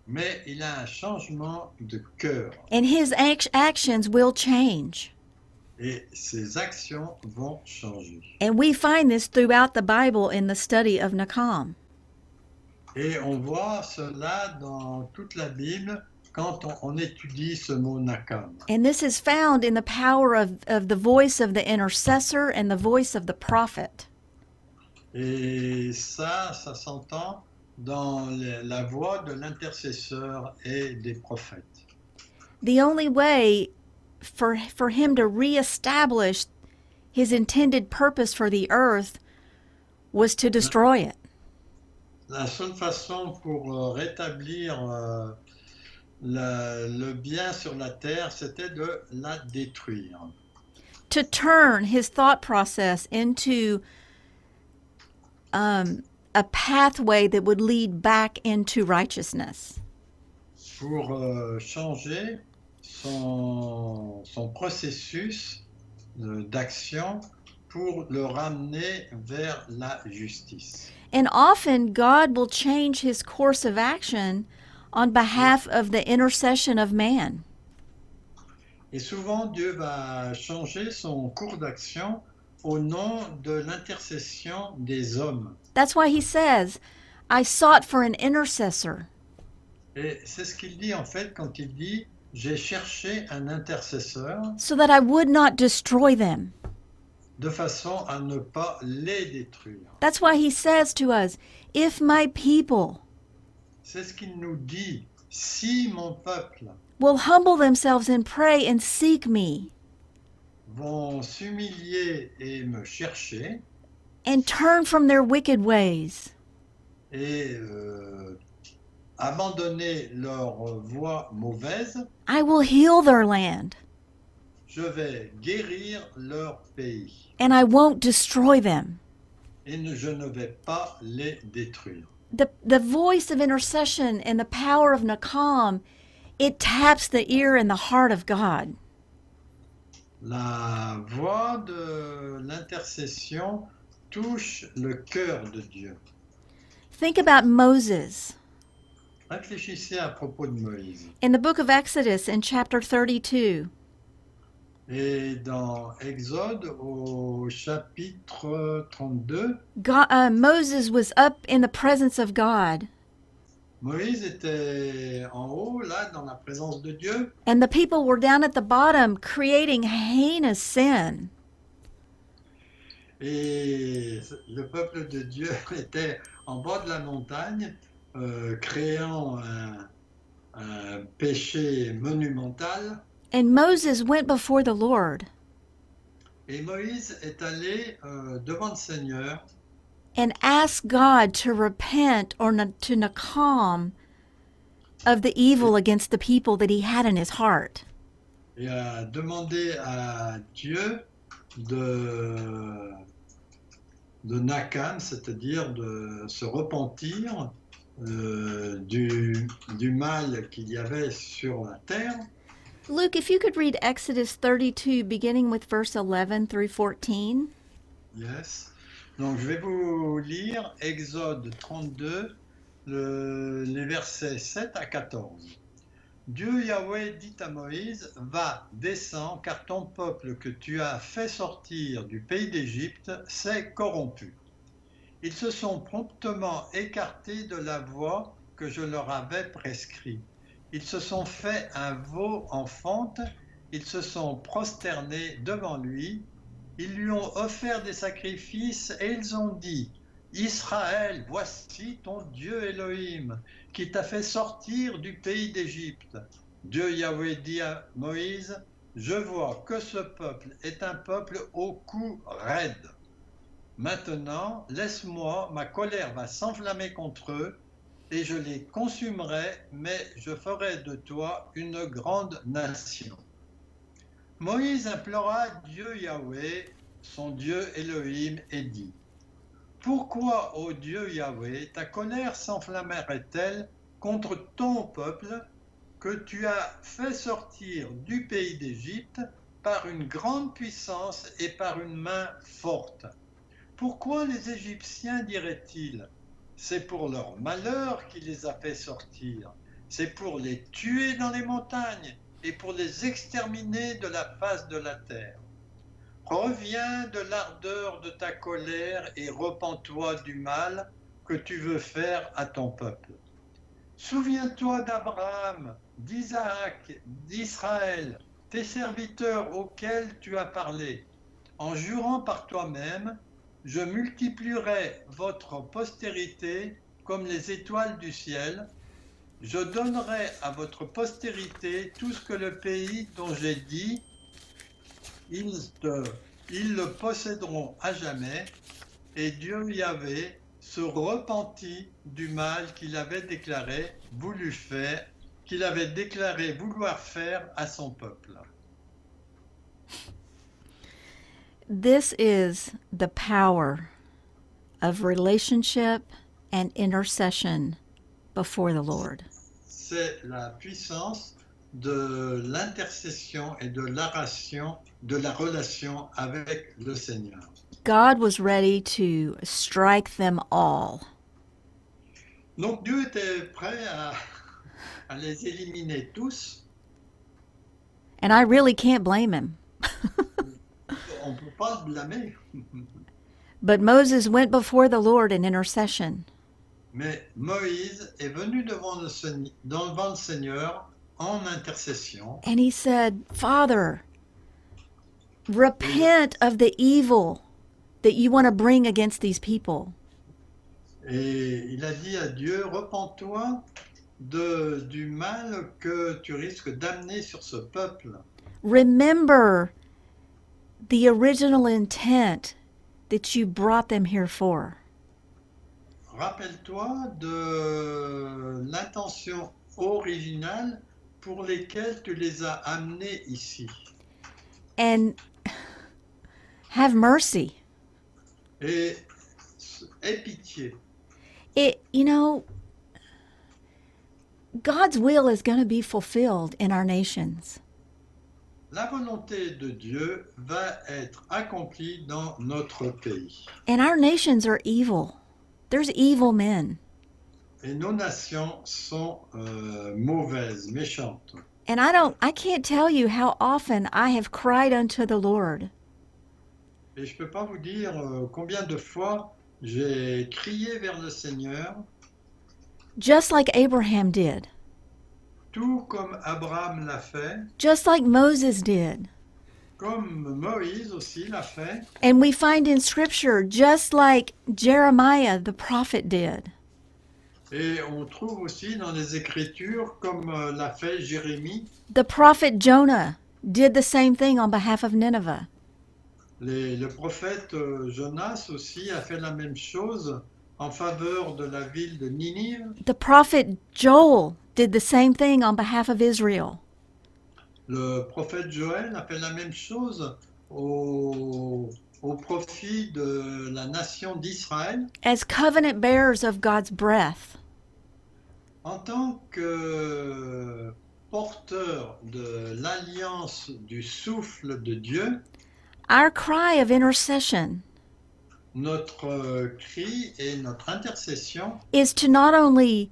Mais il a un changement de cœur. And his act- actions will change. Et ses actions vont changer. and we find this throughout the bible in the study of nakam Et on voit cela dans toute la Bible quand on, on étudie ce mot nakam. and this is found in the power of, of the voice of the intercessor and the voice of the prophet Et ça, ça s'entend dans le- la voix de l'intercesseur et des prophètes. the only way for for him to reestablish his intended purpose for the earth was to destroy it. La seule façon pour euh, rétablir euh, la- le bien sur la terre, c'était de la détruire. To turn his thought process into um, a pathway that would lead back into righteousness. Pour euh, changer son, son processus euh, d'action pour le ramener vers la justice. And often God will change his course of action on behalf of the intercession of man. Et souvent, Dieu va changer son cours d'action au nom de l'intercession des hommes. That's why he says, I sought for an intercessor. Et c'est ce qu'il dit en fait quand il dit J'ai cherché un intercesseur so that I would not destroy them. de façon à ne pas les détruire. That's why he says to us, If my people C'est ce qu'il nous dit. Si mon peuple will humble themselves and pray and seek me, vont s'humilier et me chercher and turn from their wicked ways, et euh, abandonner leur voie mauvaise, I will heal their land je vais guérir leur pays and I won't destroy them. et ne- je ne vais pas les détruire. The, the voice of intercession and the power of Nakam, it taps the ear and the heart of God. La voix de l'intercession touche le cœur de Dieu. Think about Moses Réfléchissez à propos de Moïse. in the book of Exodus in chapter 32. Et dans Exode au chapitre 32, God, uh, Moses was up in the presence of God, Moïse était en haut, là, dans la présence de Dieu, and the people were down at the bottom creating heinous sin. et le peuple de Dieu <laughs> était en bas de la montagne, euh, créant un, un péché monumental. And Moses went before the Lord Et Moïse est allé euh, devant le Seigneur and ask God to repent or to Nakam of the evil against the people that he had in his heart. et a demandé à Dieu de, de Nakam, c'est-à-dire de se repentir euh, du, du mal qu'il y avait sur la terre. Luke, if you could read Exodus 32, beginning with verse 11 through 14. Yes. Donc je vais vous lire Exode 32, le- les versets 7 à 14. Dieu Yahweh dit à Moïse, Va, descends, car ton peuple que tu as fait sortir du pays d'Égypte s'est corrompu. Ils se sont promptement écartés de la voie que je leur avais prescrite. Ils se sont fait un veau en fonte, ils se sont prosternés devant lui, ils lui ont offert des sacrifices et ils ont dit, Israël, voici ton Dieu Elohim, qui t'a fait sortir du pays d'Égypte. Dieu Yahweh dit à Moïse, Je vois que ce peuple est un peuple au cou raide. Maintenant, laisse-moi, ma colère va s'enflammer contre eux, et je les consumerai, mais je ferai de toi une grande nation. Moïse implora Dieu Yahweh, son Dieu Elohim, et dit Pourquoi, ô Dieu Yahweh, ta colère s'enflammerait-elle contre ton peuple que tu as fait sortir du pays d'Égypte par une grande puissance et par une main forte? Pourquoi les Égyptiens diraient-ils C'est pour leur malheur qu'il les a fait sortir, c'est pour les tuer dans les montagnes et pour les exterminer de la face de la terre. Reviens de l'ardeur de ta colère et repens-toi du mal que tu veux faire à ton peuple. Souviens-toi d'Abraham, d'Isaac, d'Israël, tes serviteurs auxquels tu as parlé, en jurant par toi-même, je multiplierai votre postérité comme les étoiles du ciel, je donnerai à votre postérité tout ce que le pays dont j'ai dit, ils, le posséderont à jamais, et Dieu Yahvé se repentit du mal qu'il avait déclaré, voulu faire, qu'il avait déclaré vouloir faire à son peuple. This is the power of relationship and intercession before the Lord. C'est la puissance de l'intercession et de la ration- de la relation avec le Seigneur. God was ready to strike them all. Donc Dieu était prêt à, <laughs> à les éliminer tous. And I really can't blame him. On peut pas blâmer. <laughs> But Moses went before the Lord in intercession. Mais Moïse est venu devant le, devant le Seigneur en intercession And he said, Father, repent of the evil that you want to bring against these people. et il a dit à Dieu, repens-toi du mal que tu risques d'amener sur ce peuple. Remember the original intent that you brought them here for. Rappelle-toi de l'intention originale pour lesquelles tu les as amenés ici. And have mercy. Et aie pitié. It, you know, God's will is going to be fulfilled in our nations. La volonté de Dieu va être accomplie dans notre pays. And our nations are evil. There's evil men. Et nos nations sont euh, mauvaises, méchantes. And I don't I can't tell you how often I have cried unto the Lord. Et je peux pas vous dire euh, combien de fois j'ai crié vers le Seigneur, just like Abraham did, tout comme Abraham l'a fait, just like Moses did. Comme Moïse aussi l'a fait, And we find in scripture just like Jeremiah the prophet did. et on trouve aussi dans les Écritures comme euh, l'a fait Jérémie, The prophet Jonah did the same thing on behalf of Nineveh. Les- le prophète euh, Jonas aussi a fait la même chose en faveur de la ville de Ninive. The prophet Joel did the same thing on behalf of Israel. Le prophète Joël a fait la même chose au, au profit de la nation d'Israël. As covenant bearers of God's breath, En tant que porteur de l'alliance du souffle de Dieu, our cry of intercession notre cri et notre intercession is to not only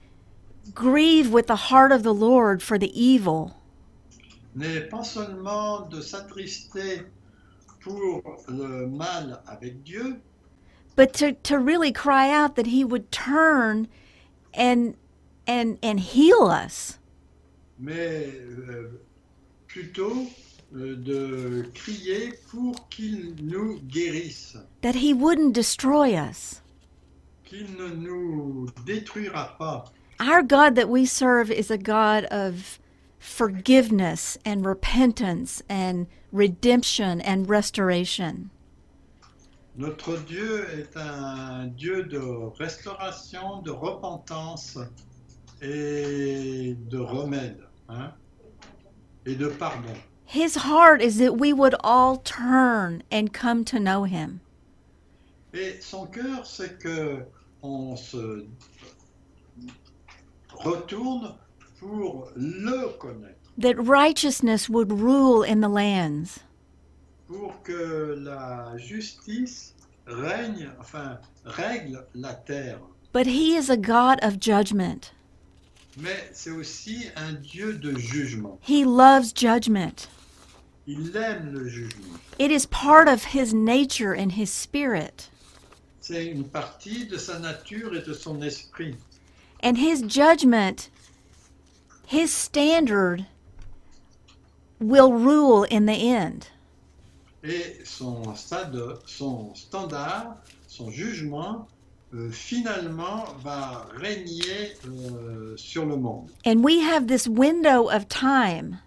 grieve with the heart of the Lord for the evil, n'est pas seulement de s'attrister pour le mal avec Dieu, but to, to really cry out that He would turn and and and heal us. mais euh, plutôt euh, de crier pour qu'il nous guérisse, that he wouldn't destroy us. qu'il ne nous détruira pas. Our God that we serve is a God of forgiveness and repentance and redemption and restoration. Notre Dieu est un Dieu de restauration, de repentance et de remède, hein, et de pardon. His heart is that we would all turn and come to know him. Et son cœur, c'est que on se retourne pour le connaître, That righteousness would rule in the lands. pour que la justice règne, enfin règle la terre. But he is a God of judgment. Mais c'est aussi un Dieu de jugement. He loves judgment. Il aime le jugement. It is part of his nature and his spirit. C'est une partie de sa nature et de son esprit. And his judgment, his standard, will rule in the end. Et son, stade, son standard, son jugement, euh, finalement, va régner euh, sur le monde. And we have this window of time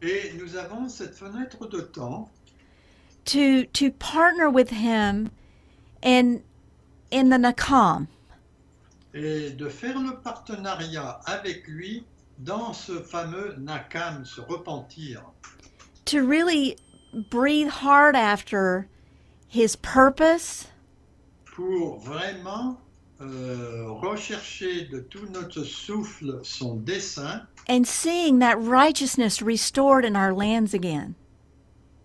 Et nous avons cette fenêtre de temps to to partner with him and in the Nakam. et de faire le partenariat avec lui dans ce fameux Nakam, se repentir, to really breathe hard after his purpose. Pour vraiment euh, rechercher de tout notre souffle son dessein. And seeing that righteousness restored in our lands again.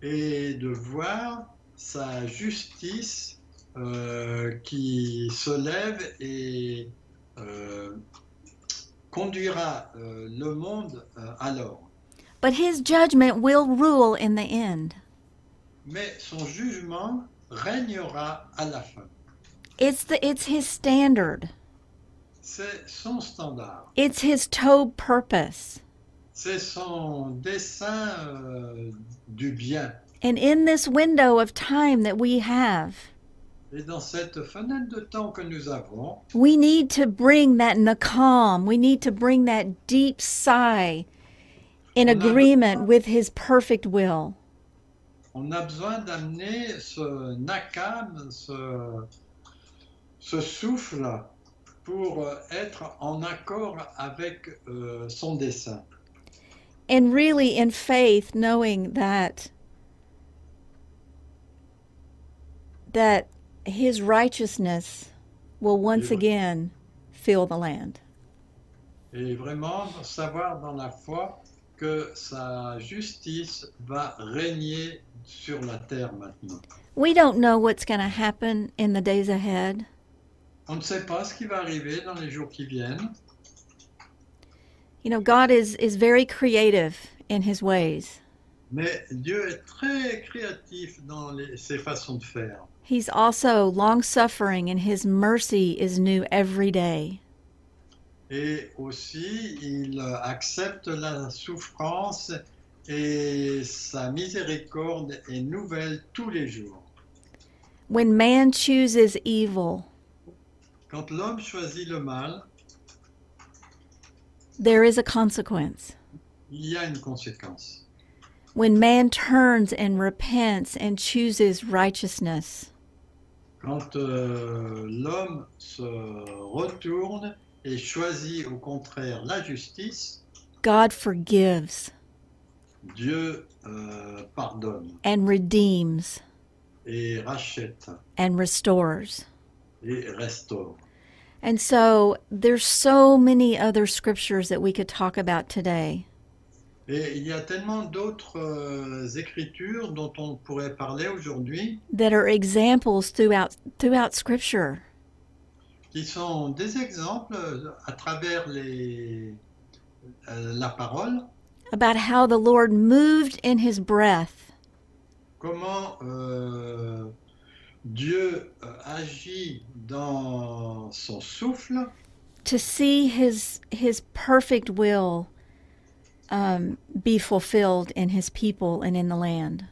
et de voir sa justice euh, qui se lève et euh, conduira euh, le monde euh, alors. But his judgment will rule in the end. Mais son jugement régnera à la fin. It's the it's his standard. C'est son standard, It's his tobe purpose. c'est son dessein euh, du bien. And in this window of time that we have, Et dans cette fenêtre de temps que nous avons, we need to bring that nakam. We need to bring that deep sigh in agreement besoin- with his perfect will. on a besoin d'amener ce nakam, ce, ce souffle, pour être en accord avec euh, son dessein. And really, in faith, knowing that that His righteousness will once again fill the land. Et vraiment savoir dans la foi que sa justice va régner sur la terre maintenant. We don't know what's going to happen in the days ahead, On ne sait pas ce qui va arriver dans les jours qui viennent. you know. God is is very creative in His ways. Mais Dieu est très créatif dans les- ses façons de faire. He's also long suffering, and His mercy is new every day. Et aussi, il accepte la souffrance et sa miséricorde est nouvelle tous les jours. When man chooses evil, Quand l'homme choisit le mal, there is a consequence. il y a une conséquence. When man turns and repents and chooses righteousness, Quand euh, l'homme se retourne et choisit au contraire la justice, God forgives Dieu euh, pardonne and redeems et rachète and restores. et restaure. And so there's so many other scriptures that we could talk about today. Et il y a tellement d'autres euh, écritures dont on pourrait parler aujourd'hui. That are examples throughout throughout scripture. Qui sont des exemples à travers les, euh, la parole, about how the Lord moved in his breath. Comment euh, Dieu euh, agit dans son souffle. To see his his perfect will um, be fulfilled in his people and in the land.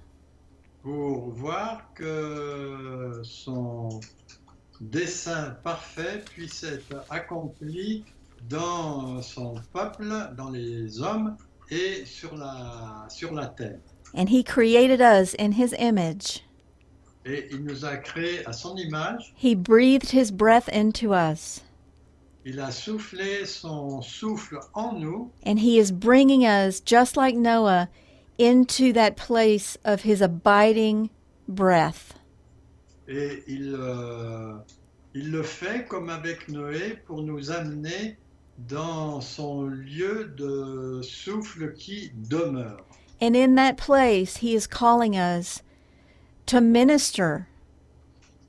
pour voir que son dessein parfait puisse être accompli dans son peuple, dans les hommes et sur la, sur la terre. And he created us in his image. Et il nous a créés à son image. He breathed his breath into us, Il a soufflé son souffle en nous and he is bringing us just like Noah into that place of his abiding breath. et il, euh, il le fait comme avec Noé pour nous amener dans son lieu de souffle qui demeure. And in that place, he is calling us to minister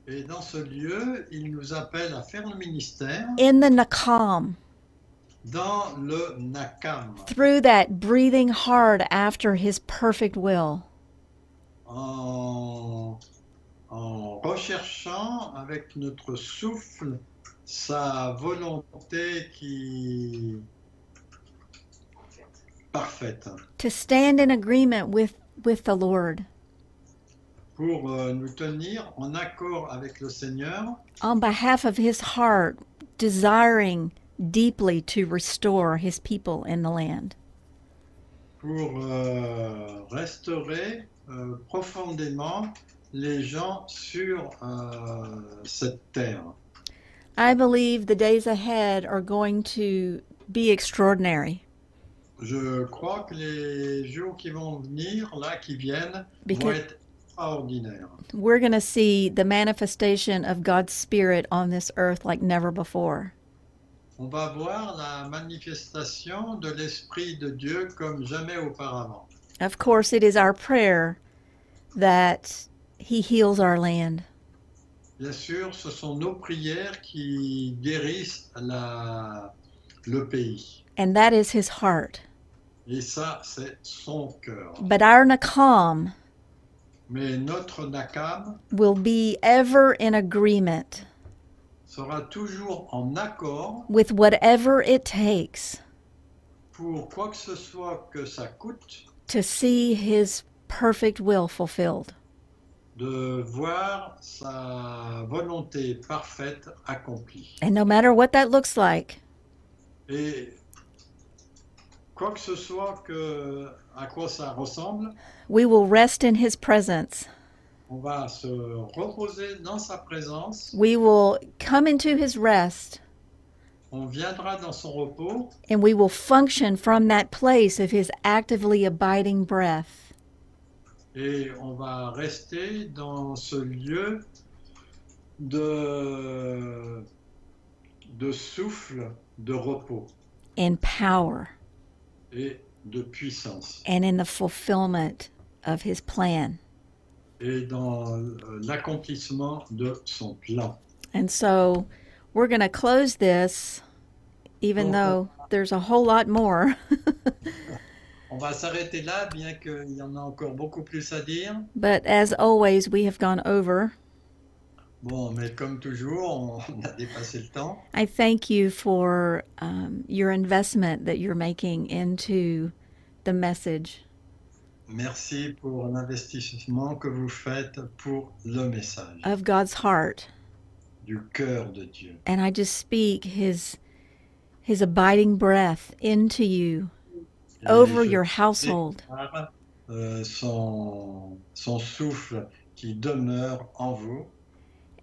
Et dans ce lieu, il nous appelle à faire le ministère in the Nakam. dans le Nakam, through that breathing hard after his perfect will. en, en recherchant avec notre souffle sa volonté qui parfaite. To stand in agreement with, with the Lord pour euh, nous tenir en accord avec le Seigneur on behalf of his heart, desiring deeply to restore his people in the land. pour euh, restaurer euh, profondément les gens sur euh, cette terre. I believe the days ahead are going to be extraordinary Je crois que les jours qui vont venir, là, qui viennent, vont Because- être extraordinaires. we're going to see the manifestation of God's Spirit on this earth like never before. On va voir la manifestation de l'Esprit de Dieu comme jamais auparavant. Of course, it is our prayer that He heals our land. Bien sûr, ce sont nos prières qui guérissent la- le pays. And that is His heart. Et ça, c'est son cœur. But our Nakam Mais notre Nakam will be ever in agreement sera toujours en accord with whatever it takes pour quoi que ce soit que ça coûte to see His perfect will fulfilled. de voir sa volonté parfaite accomplie. And no matter what that looks like, Et quoi que ce soit que à quoi ça ressemble. We will rest in His presence. On va se reposer dans sa présence, We will come into His rest. On viendra dans son repos. And we will function from that place of His actively abiding breath. et on va rester dans ce lieu de, de souffle, de repos. In power. Et de puissance and in the fulfillment of his plan. et dans euh, l'accomplissement de son plan. And so we're going to close this, even Oh. though there's a whole lot more. <laughs> On va s'arrêter là, bien qu'il y en a encore beaucoup plus à dire. but as always, we have gone over. Bon, mais comme toujours, on a dépassé le temps. I thank you for um, your investment that you're making into the message. Merci pour l'investissement que vous faites pour le message of God's heart. du cœur de Dieu. And I just speak his his abiding breath into you, Et over your household, déclare, euh, son, son souffle qui demeure en vous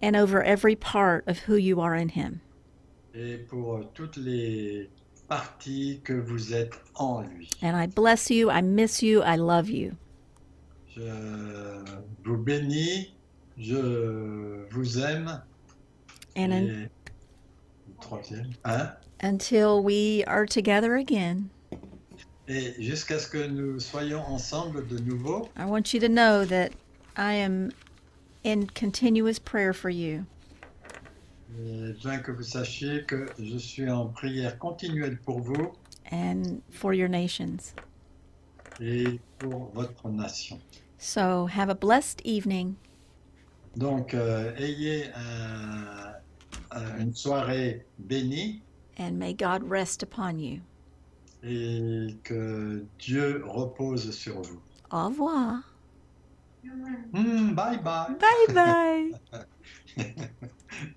and over every part of who you are in him. et pour toutes les parties que vous êtes en lui. And I bless you, I miss you, I love you. Je vous bénis, je vous aime. And un- troisième, hein, until we are together again, et jusqu'à ce que nous soyons ensemble de nouveau, I want you to know that I am in continuous prayer for you. et bien que vous sachiez que je suis en prière continuelle pour vous and for your nations. et pour votre nation. So have a blessed evening Donc, euh, ayez un- un- une soirée bénie and may God rest upon you. et que Dieu repose sur vous. Au revoir. Hmm, bye bye. Bye bye. <laughs>